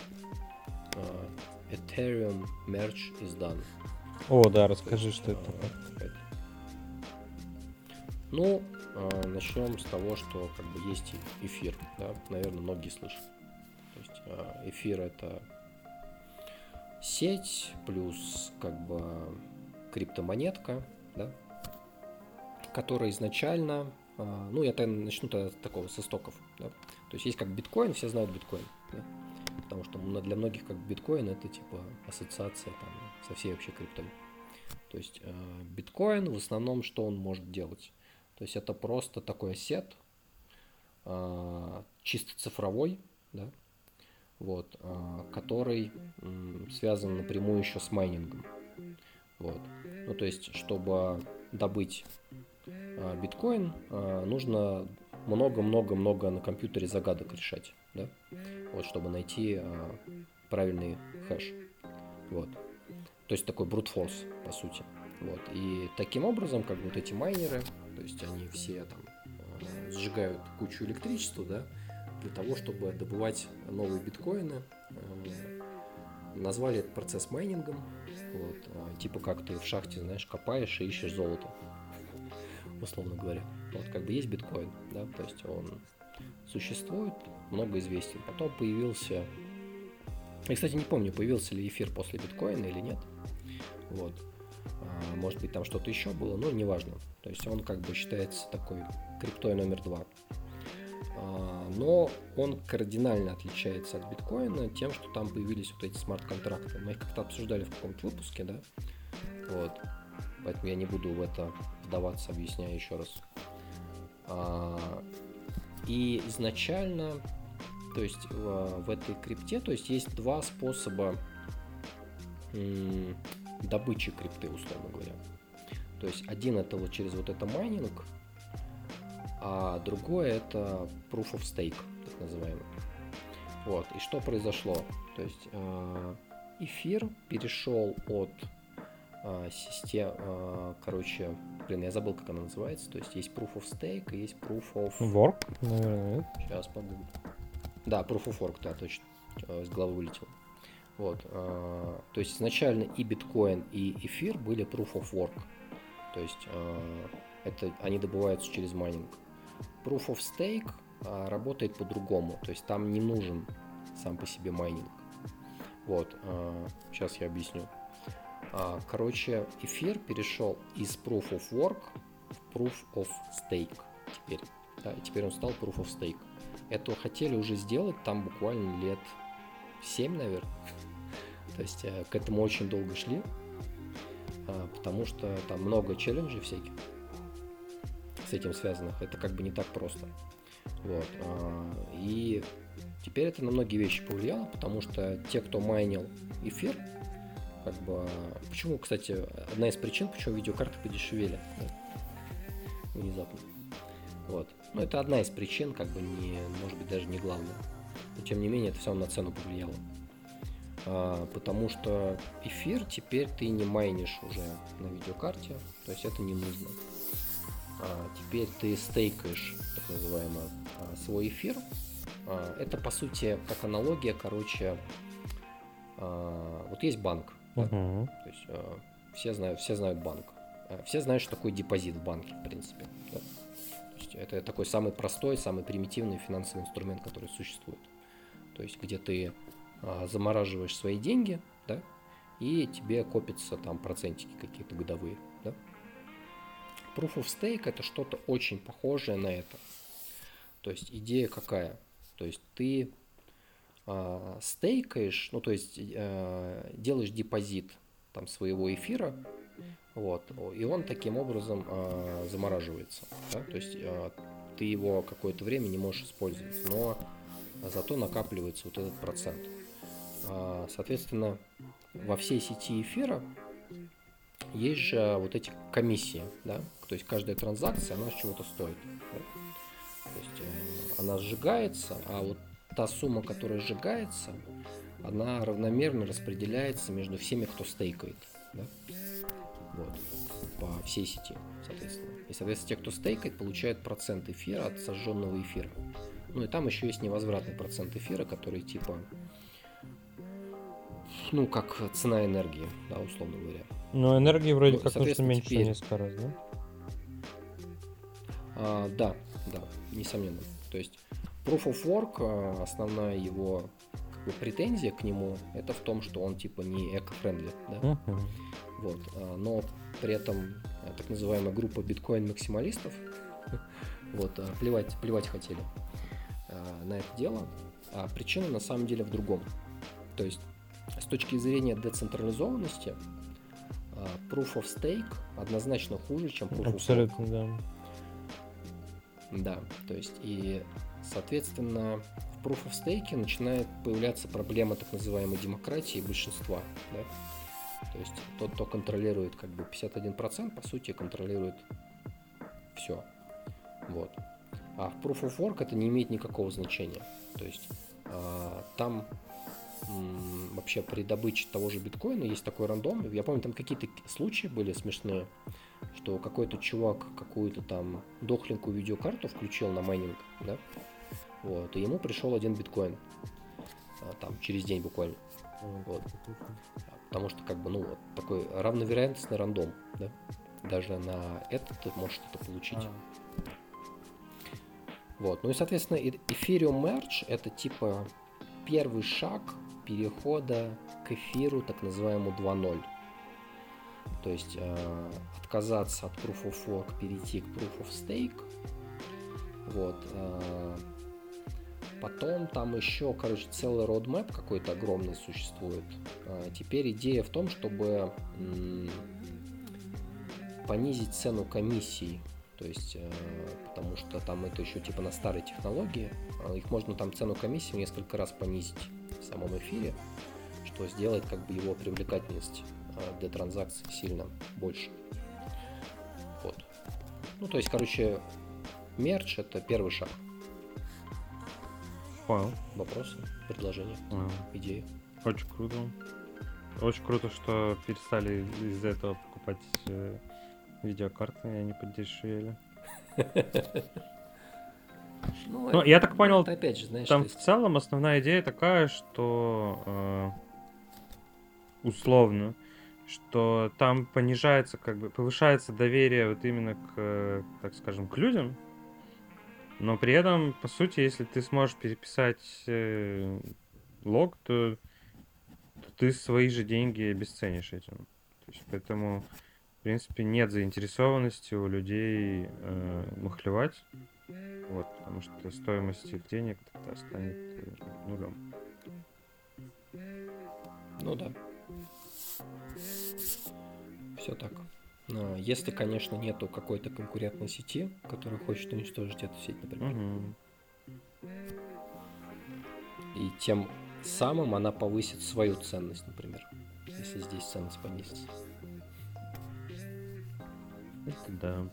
А, Ethereum merge is done. О, да, расскажи, есть, что это такое. какая-то- Ну, а, начнем с того, что как бы есть эфир, да, наверное, многие слышат. То есть эфир это сеть плюс как бы криптомонетка, да, которая изначально, ну, я начну тогда с такого с истоков, да. То есть есть как биткоин, все знают биткоин, да? Потому что для многих как биткоин это типа ассоциация там со всей вообще криптой. То есть э, биткоин в основном что он может делать? То есть это просто такой ассет, э, чисто цифровой, да, вот, э, который связан напрямую еще с майнингом. Вот. Ну, то есть, чтобы добыть биткоин, нужно много-много-много на компьютере загадок решать, да, вот, чтобы найти э, правильный хэш. Вот. То есть такой force, по сути. Вот. И таким образом, как вот эти майнеры, то есть они все там э, сжигают кучу электричества, да, для того, чтобы добывать новые биткоины. Э, назвали этот процесс майнингом. Вот, а, типа как ты в шахте, знаешь, копаешь и ищешь золото, условно говоря. Вот как бы есть биткоин, да, то есть он существует, много известен. Потом появился, я, кстати, не помню, появился ли эфир после биткоина или нет. Вот. А, может быть, там что-то еще было, но неважно. То есть он как бы считается такой криптой номер два. А, но он кардинально отличается от биткоина тем, что там появились вот эти смарт-контракты. Мы их как-то обсуждали в каком-то выпуске, да? Вот. Поэтому я не буду в это вдаваться, объясняю еще раз. И изначально, то есть в, в этой крипте, то есть есть два способа м, добычи крипты, условно говоря. То есть один это вот через вот это майнинг, а другое это proof of stake, так называемый. Вот, и что произошло? То есть э, эфир перешел от э, систем, э, короче, блин, я забыл, как она называется. То есть есть proof of stake и есть proof of... Work, наверное, нет? Сейчас погуглю. Да, proof of work, да, точно. С головы вылетел. Вот, э, то есть изначально и биткоин, и эфир были proof of work. То есть э, это они добываются через майнинг. Proof of Stake а, работает по-другому, то есть там не нужен сам по себе майнинг. Вот, а, сейчас я объясню. А, короче, эфир перешел из Proof of Work в Proof of Stake теперь. Да, и теперь он стал Proof of Stake. Это хотели уже сделать там буквально лет 7, наверное. (laughs) То есть э, к этому очень долго шли, потому что там много челленджей всяких с этим связанных. Это как бы не так просто. Вот. А, и теперь это на многие вещи повлияло, потому что те, кто майнил эфир, как бы... Почему, кстати, одна из причин, почему видеокарты подешевели внезапно. Вот. Но это одна из причин, как бы не, может быть, даже не главная. Но тем не менее, это все на цену повлияло. А, потому что эфир теперь ты не майнишь уже на видеокарте, то есть это не нужно а, теперь ты стейкаешь, так называемо, а, свой эфир. А, это, по сути, как аналогия, короче, а, вот есть банк. Uh-huh. Да? То есть а, все, знают, все знают банк. А, все знают, что такое депозит в банке, в принципе. Да? То есть это такой самый простой, самый примитивный финансовый инструмент, который существует. То есть где ты а, замораживаешь свои деньги, да, и тебе копятся там процентики какие-то годовые, да. Proof of Stake это что-то очень похожее на это. То есть идея какая? То есть ты э, стейкаешь, ну то есть э, делаешь депозит там своего эфира, вот, и он таким образом э, замораживается. Да? То есть э, ты его какое-то время не можешь использовать, но зато накапливается вот этот процент. Э, соответственно, во всей сети эфира есть же вот эти комиссии, да, то есть каждая транзакция, она чего-то стоит. Да? То есть э, она сжигается, а вот та сумма, которая сжигается, она равномерно распределяется между всеми, кто стейкает. Да? Вот. По всей сети, соответственно. И, соответственно, те, кто стейкает, получают процент эфира от сожженного эфира. Ну и там еще есть невозвратный процент эфира, который типа ну, как цена энергии, да, условно говоря. Но энергии вроде ну, как нужно меньше теперь... несколько раз, да? А, да, да, несомненно. То есть Proof of Work, а, основная его как бы, претензия к нему, это в том, что он типа не эко-френдли, да? Uh-huh. Вот, а, но при этом а, так называемая группа биткоин-максималистов, вот, плевать, плевать хотели на это дело. А причина на самом деле в другом. То есть с точки зрения децентрализованности, Proof of Stake однозначно хуже, чем Proof Абсолютно, of Work. да. Да, то есть и, соответственно, в Proof of Stake начинает появляться проблема так называемой демократии большинства. Да? То есть тот, кто контролирует как бы 51%, по сути, контролирует все. Вот. А в Proof of Work это не имеет никакого значения. То есть э, там вообще при добыче того же биткоина есть такой рандом. Я помню, там какие-то случаи были смешные, что какой-то чувак какую-то там дохленькую видеокарту включил на майнинг, да, вот, и ему пришел один биткоин, а, там, через день буквально. Вот. Потому что, как бы, ну, вот такой равновероятностный рандом, да? Даже на это ты можешь что-то получить. А. Вот. Ну и, соответственно, Ethereum Merge это типа первый шаг перехода к эфиру, так называемому 2.0. То есть э, отказаться от Proof of Work, перейти к Proof of Stake. Вот. Э, потом там еще, короче, целый roadmap какой-то огромный существует. Э, теперь идея в том, чтобы м- понизить цену комиссий то есть, э, потому что там это еще типа на старой технологии. А их можно там цену комиссии несколько раз понизить самом эфире, что сделает как бы его привлекательность э, для транзакций сильно больше. Вот. Ну, то есть, короче, мерч это первый шаг. Понял. Вопросы, предложения, а. идеи. Очень круто. Очень круто, что перестали из-за этого покупать э, видеокарты, они подешевели. (laughs) Ну, ну я так понял, опять же, знаешь, там в целом основная идея такая, что э, условно, что там понижается, как бы повышается доверие вот именно к, так скажем, к людям, но при этом, по сути, если ты сможешь переписать э, лог, то, то ты свои же деньги обесценишь этим. То есть, поэтому принципе, нет заинтересованности у людей э, махлевать. Вот, потому что стоимость их денег тогда станет э, нулем. Ну да. Все так. Но если, конечно, нету какой-то конкурентной сети, которая хочет уничтожить эту сеть, например. Угу. И тем самым она повысит свою ценность, например, если здесь ценность понизится. Это да.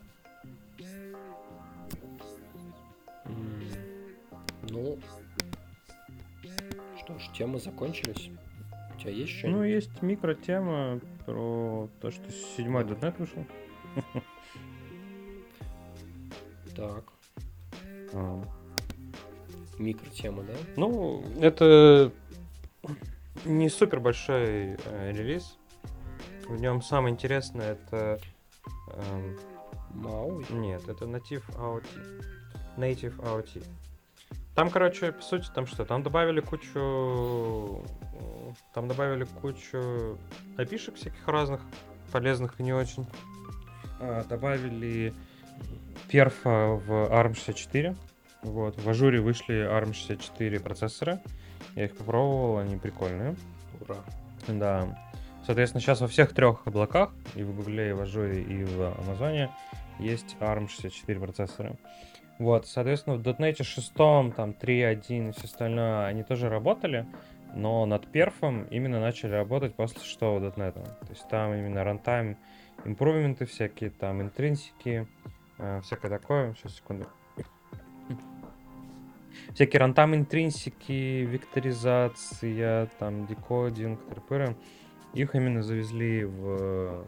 Ну, что ж, темы закончились. У тебя есть что Ну, есть микротема про то, что седьмой .NET вышел. Так. А. Микротема, да? Ну, это не супер большой э, релиз. В нем самое интересное это Эм, Maui? Нет, это Native AOT. Native AOT. Там, короче, по сути, там что? Там добавили кучу... Там добавили кучу опишек всяких разных, полезных и не очень. А, добавили перфа в ARM64. Вот, в ажуре вышли ARM64 процессоры. Я их попробовал, они прикольные. Ура. Да. Соответственно, сейчас во всех трех облаках, и в Гугле, и в Azure, и в Амазоне, есть ARM64 процессоры. Вот, соответственно, в .NET 6, там 3.1 и все остальное, они тоже работали, но над перфом именно начали работать после 6 .NET. То есть там именно runtime импрувменты всякие, там интринсики, э, всякое такое. Сейчас, секунду. Всякие рантам интринсики, векторизация, там декодинг, ТРПР. Их именно завезли в э,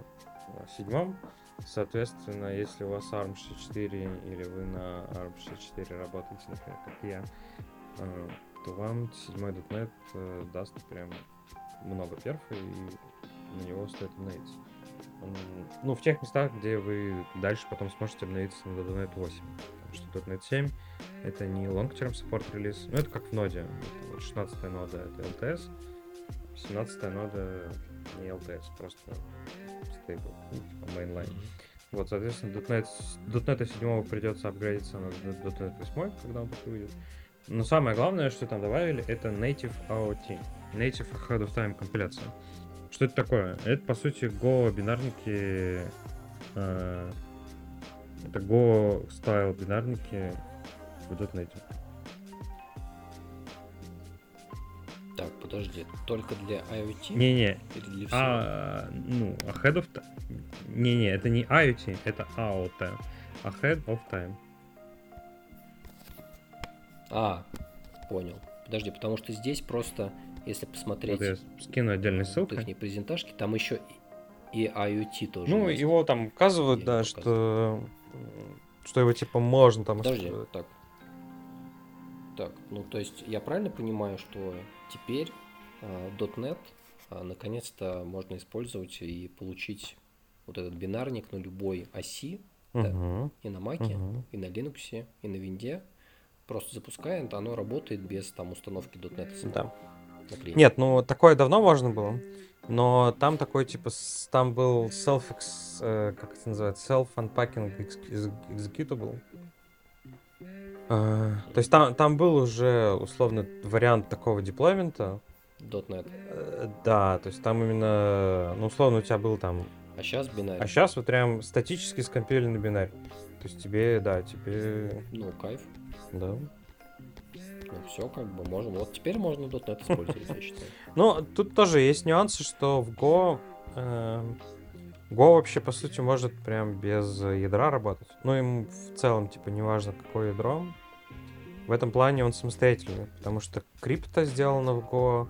седьмом. Соответственно, если у вас ARM64 или вы на ARM64 работаете, например, как я, э, то вам седьмой .NET э, даст прям много перфа, и на него стоит обновиться. ну, в тех местах, где вы дальше потом сможете обновиться на .NET 8. Потому что .NET 7 это не long-term support релиз, ну, это как в ноде. 16 нода это LTS, 17 нода не LTS, просто стейбл, ну, типа mainline. Mm-hmm. Вот, соответственно, .NET, .NET 7 придется апгрейдиться на .NET 8, когда он только выйдет. Но самое главное, что там добавили, это Native AOT. Native Ahead of Time компиляция. Что это такое? Это, по сути, Go бинарники... Э, это Go стайл бинарники в .NET. Так, подожди, только для IoT? Не-не. Или для всего? А, ну, ahead of time. Не-не, это не IoT, это AOT. Ahead of time. А, понял. Подожди, потому что здесь просто, если посмотреть... Вот я скину отдельной ссылкой. Их презентажки, там еще и IoT тоже Ну, есть. его там указывают, я да, что... Что его типа можно там... Подожди, так. Так, ну то есть я правильно понимаю, что теперь э, .NET а, наконец-то можно использовать и получить вот этот бинарник на любой оси, да, Мгм. и на Маке, Мгм. и на Linux, и на Винде. Просто запускает, оно работает без там установки .NET Да. Нет, ну такое давно можно было. Но там такой, типа, там был self э, как это называется, self-unpacking ex- ex- executable. Э, то есть там, там был уже, условно, вариант такого деплоймента. .NET. Э, да, то есть там именно, ну, условно, у тебя был там... А сейчас бинарик. А сейчас вот прям статически скомпиленный бинарь. То есть тебе, да, тебе... Ну, кайф. Да. Ну, все, как бы можем. Вот теперь можно .NET использовать, я (laughs) считаю. Ну, тут тоже есть нюансы, что в Go... Go вообще, по сути, может прям без ядра работать. Ну, им в целом, типа, неважно, какое ядро. В этом плане он самостоятельный, потому что крипто сделано в Go,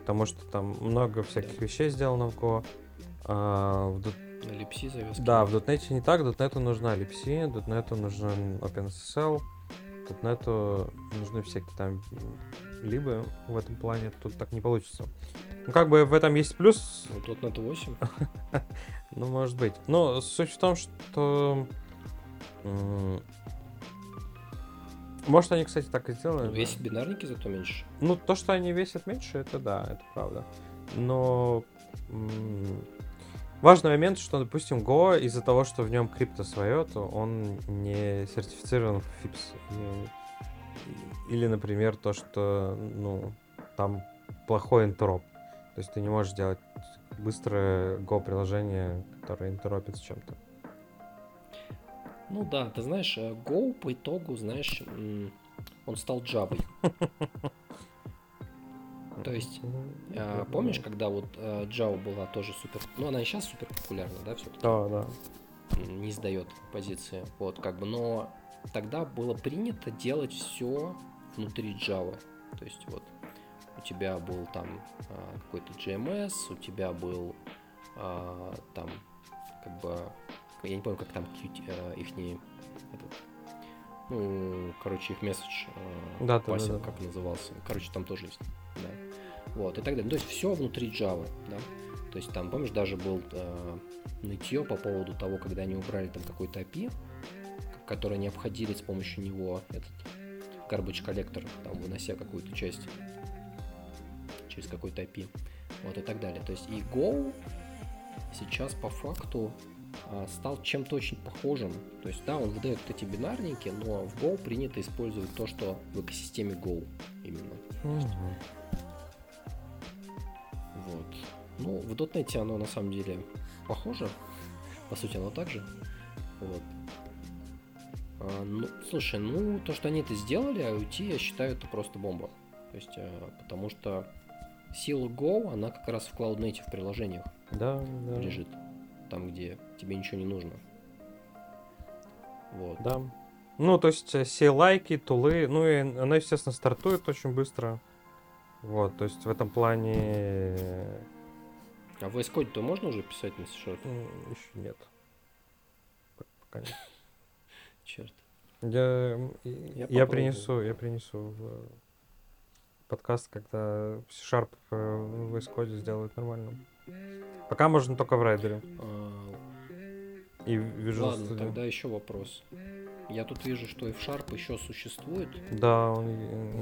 потому что там много всяких вещей сделано в Go. А, в липси завязки. Да, в .NET не так. .NET нужна libc, .NET нужен OpenSSL, .NET нужны всякие там либо в этом плане. Тут так не получится. Ну, как бы в этом есть плюс, Ну, .NET 8. (laughs) ну, может быть. Но суть в том, что... Может, они, кстати, так и сделали. Да. Весит бинарники зато меньше. Ну, то, что они весят меньше, это да, это правда. Но важный момент, что, допустим, Go из-за того, что в нем крипто свое, то он не сертифицирован в FIPS. Или, например, то, что, ну, там плохой интероп. То есть ты не можешь сделать быстрое Go-приложение, которое интеропит с чем-то. Ну да, ты знаешь, э, Go по итогу, знаешь, он стал Java. (laughs) То есть, А, помнишь, когда вот э, Java была тоже супер... Ну, она и сейчас супер популярна, да, все-таки? Да, да. Не сдает позиции. Вот, как бы, но тогда было принято делать все внутри Java. То есть, вот, у тебя был там а, какой-то GMS, у тебя был а, там, как бы, я не помню, как там их этот, ну, короче, их месседж Да, да, да, да. как назывался. Короче, там тоже есть, да. Вот, и так далее. Ну, То есть все внутри Java, да. То есть там, помнишь, даже был э, нытье по поводу того, когда они убрали там какой-то API, который не обходили с помощью него этот garbage коллектор, там, вынося какую-то часть через какой-то API. Вот и так далее. То есть и Go сейчас по факту а, стал чем-то очень похожим. То есть, да, он выдает вот эти бинарники, но в Go принято использовать то, что в экосистеме Go именно. Мгм. Вот. Ну, в .NET оно на самом деле похоже. По сути, оно так же. Вот. А, ну, слушай, ну, то, что они это сделали, IoT, я считаю, это просто бомба. То есть, а, потому что сила Go, она как раз в Cloud Native приложениях Да, да. лежит. Там, где тебе ничего не нужно. Вот. Да. Ну, то есть CLI, тулы, ну и она, естественно, стартует очень быстро. Вот, то есть в этом плане А в VS Code то можно уже писать на C-Sharp? еще нет. Пока нет. Черт. Я, Я я, принесу, я принесу в подкаст, когда C-Sharp э, в VS Code сделают нормально. Пока можно только в райдере. А, И Visual ладно, Studio. тогда еще вопрос. Я тут вижу, что F-Sharp еще существует. Да, он,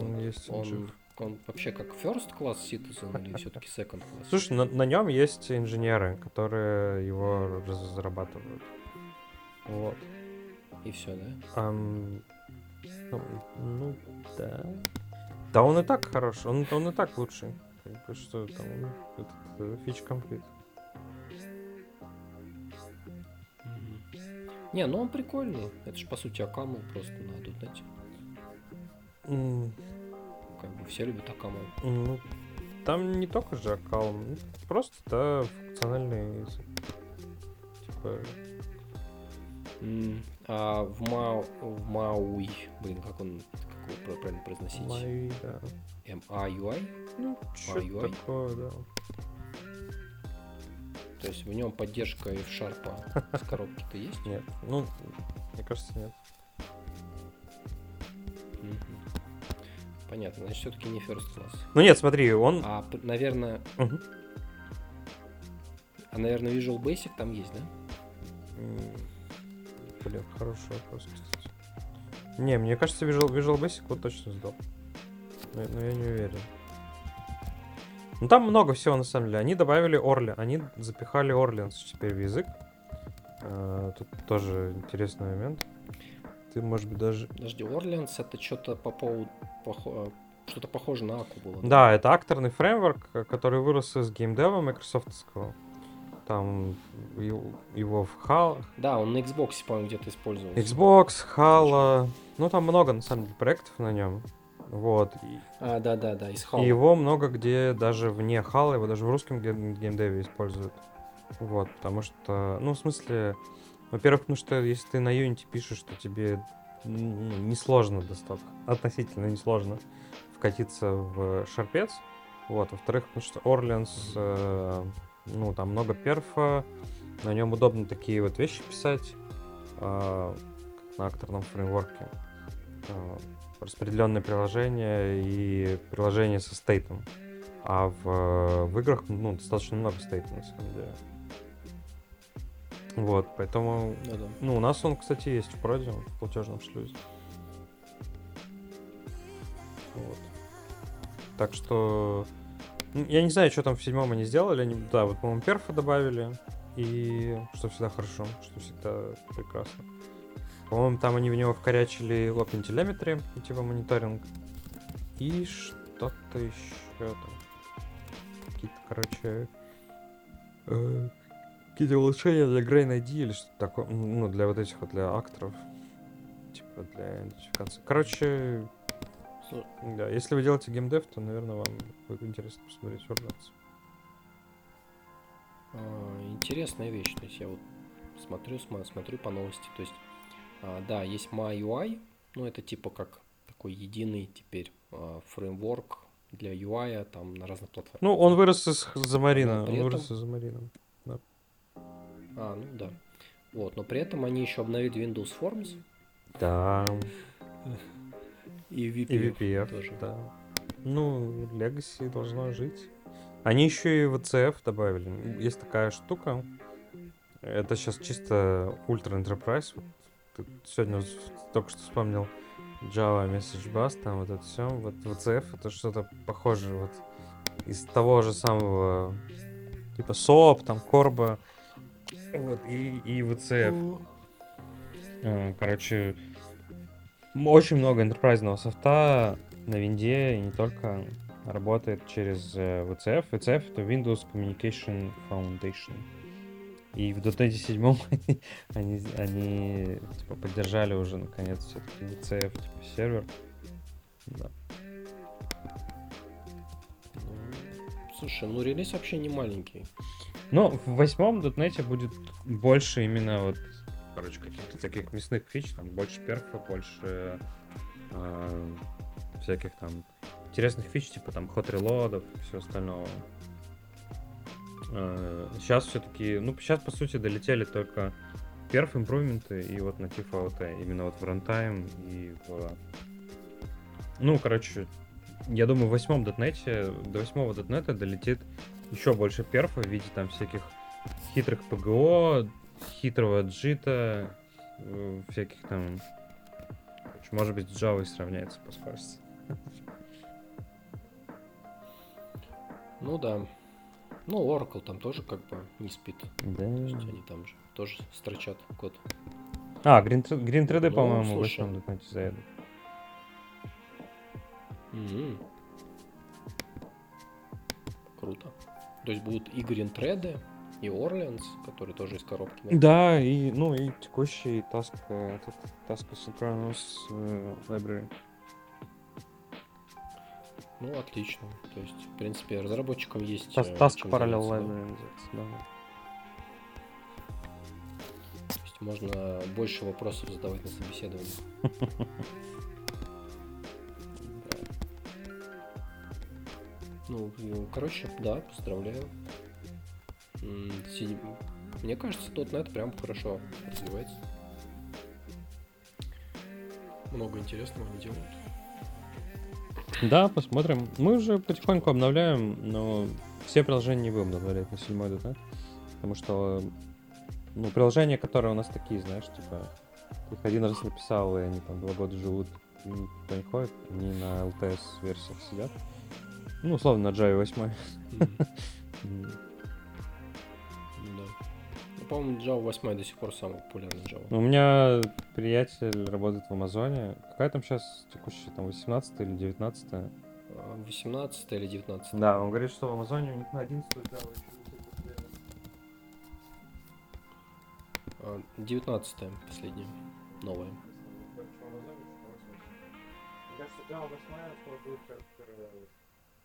он есть. он жив. Он, он вообще как first class citizen или все-таки second class? Слушай, на, на нем есть инженеры, которые его разрабатывают. Вот. И все, да? Ам, ну, ну, да. Да он и так хорош, он, он и так лучший. Как бы, что там, этот, э, фич комплит. Не, ну он прикольный. Это же по сути Акамл просто на .NET. М, Как бы все любят Акамл. Ну, там не только же ну, просто, да, функциональный. Типа, М, А в Мау, в Мауи, блин, как он, как его пра- правильно произносить? мои, да. M-A-U-I? Ну, что такое, да. То есть в нем поддержка F-Sharp с коробки-то есть? Нет, ну, мне кажется, нет. Понятно, значит, все-таки не first class. Ну нет, смотри, он... А, наверное, Мгм. А, наверное, Visual Basic там есть, да? Блин, хороший вопрос, кстати. Не, мне кажется, Visual, Visual Basic вот точно сдал. Но, но я не уверен. Ну там много всего на самом деле. Они добавили Орли, они запихали Орлианс теперь в язык. А, тут тоже интересный момент. Ты, может быть, даже... Подожди, Орлеанс это что-то по поводу... Похо... Что-то похоже на Аку было. Да, это акторный фреймворк, который вырос из геймдева майкрософтского. Там его, в HAL... Да, он на Xbox, по-моему, где-то использовался. Xbox, Halo... Ну, там много, на самом деле, проектов на нем. Вот. И, А, да-да-да, из и Halo. его много где даже вне Halo, его даже в русском гейм- геймдеве используют. Вот, потому что... Ну, в смысле... Во-первых, потому что если ты на Unity пишешь, то тебе ну, несложно достаточно, относительно несложно вкатиться в шарпец. Вот, во-вторых, потому что Orleans, э, ну, там много перфа, на нем удобно такие вот вещи писать, э, как на акторном фреймворке. Э, распределенные приложения и приложения со стейтом. А в, в играх, ну, достаточно много стейта, на самом деле. Вот, поэтому Ну да. ну, у нас он, кстати, есть в проде, в платежном шлюзе. Вот. Так что... ну, Я не знаю, что там в седьмом они сделали. Они, да, вот, по-моему, перфа добавили. И что всегда хорошо, что всегда прекрасно. По-моему, там они в него вкорячили Open Telemetry, типа мониторинг. И что-то еще там. Какие-то, короче... э, какие-то улучшения для Grain ID или что-то такое. Ну, для вот этих вот, для акторов. Типа для идентификации. Короче, да, если вы делаете геймдев, то, наверное, вам будет интересно посмотреть Orleans. А, Интересная вещь. То есть я вот смотрю, смотрю по новости. То есть, а, да, есть MyUI. Ну, это типа как такой единый теперь а, фреймворк для UI там на разных платформах. Ну, он вырос из Замарина. Он вырос этом- из Замарина. А, ну да. Вот, но при этом они еще обновили Windows Forms Да. И VPF, И VPF, тоже. да. Ну, Legacy должна жить. Они еще и VCF добавили. Есть такая штука. Это сейчас чисто Ultra Enterprise. Вот сегодня с- только что вспомнил Java Message Bus, там вот это все. Вот VCF это что-то похожее вот из того же самого типа SOAP, там Corba. Вот, и, и VCF. Короче, очень много enterprise софта на винде и не только работает через э, VCF. VCF это Windows Communication Foundation. И в .NET 7 (laughs) они, они типа, поддержали уже наконец все-таки VCF типа сервер. Да. Ну, слушай, ну релиз вообще не маленький. Но в восьмом .NET будет больше именно вот, короче, каких-то таких мясных фич, там больше перфа, больше э, всяких там интересных фич, типа там ход релодов и все остального. сейчас все-таки, ну, сейчас, по сути, долетели только перф импрувменты и вот натив AOT, именно вот в рантайм и в... Ну, короче, я думаю, в восьмом дотнете, до восьмого дотнета долетит еще больше перфа в виде там всяких хитрых ПГО, хитрого джита, э, всяких там... Может быть, с Java сравняется по скорости. Ну да. Ну, Oracle там тоже как бы не спит. Да. То есть они там же тоже строчат код. А, Green, Green 3D, ну, по-моему, слушай. в этом документе Круто. То есть будут и Green 3D, и Orleans, который тоже из коробки. Наверное. Да, и, ну, и текущий таск, э, этот, таск Synchronous э, Library. Ну, отлично. То есть, в принципе, разработчикам есть... Тас, э, таск Parallel Library называется, да. То есть, можно больше вопросов задавать на собеседовании. (laughs) Ну, короче, да, поздравляю. Мне кажется, .NET прям хорошо развивается. Много интересного они делают. Да, посмотрим. Мы уже потихоньку обновляем, но все приложения не будем добавлять на седьмой .NET. Потому что, ну, приложения, которые у нас такие, знаешь, типа, их один раз написал, и они там два года живут, и никто не ходит, они на LTS версиях сидят. Ну, условно, на Java 8. Мгм. (laughs) По-моему, Java 8 до сих пор самый популярный Java. У меня приятель работает в Амазоне. Какая там сейчас текущая, там 18 или 19 А, 18 или 19 Да, он говорит, что в Амазоне у них на 11 Java еще А, 19 последняя, новая. Мне кажется, Java 8 скоро будет как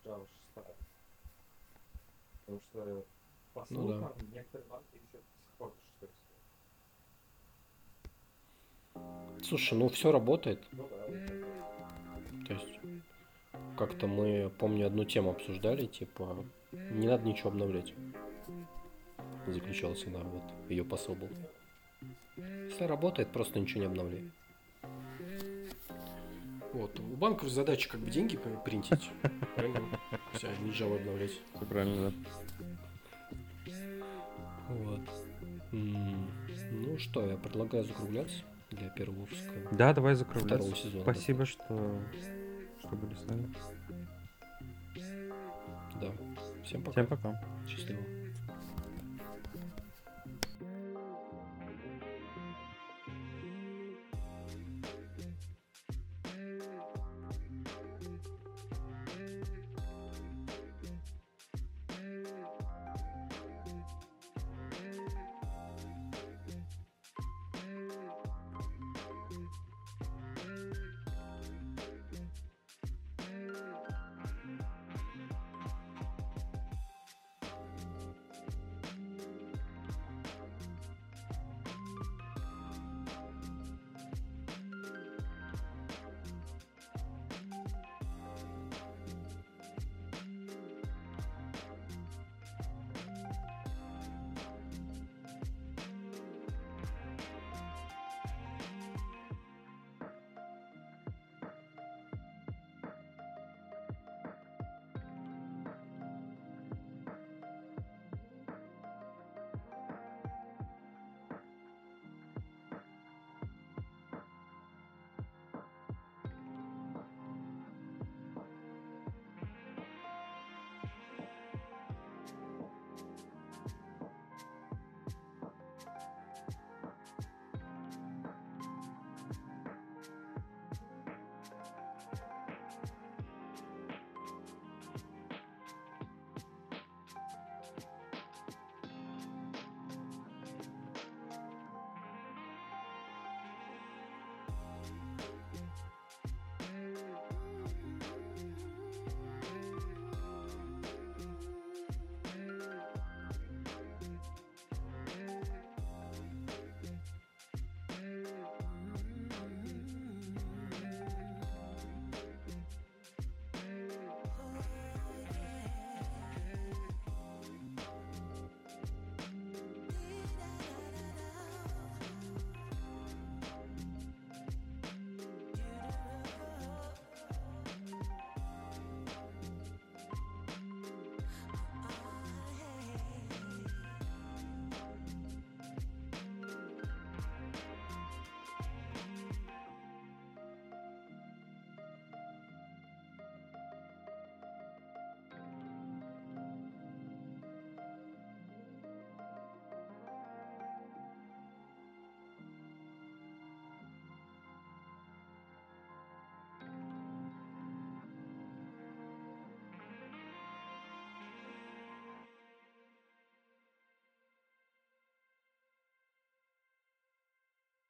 Java 6. Потому что, по Ну да. слухам, некоторые банки еще до сих пор на 6 Слушай, ну все работает. То есть, как-то мы, помню, одну тему обсуждали, типа, не надо ничего обновлять. Заключался, да, вот, ее посыл был. Если работает, просто ничего не обновляй. Вот, у банков задача как бы деньги принтить, правильно? Все, не Java обновлять. Все правильно, да. Вот. Ну что, я предлагаю закругляться для первого выпуска. Да, давай закругляться. Сезона. Спасибо, что, что были с нами. Да. Всем пока. Всем пока. Счастливо.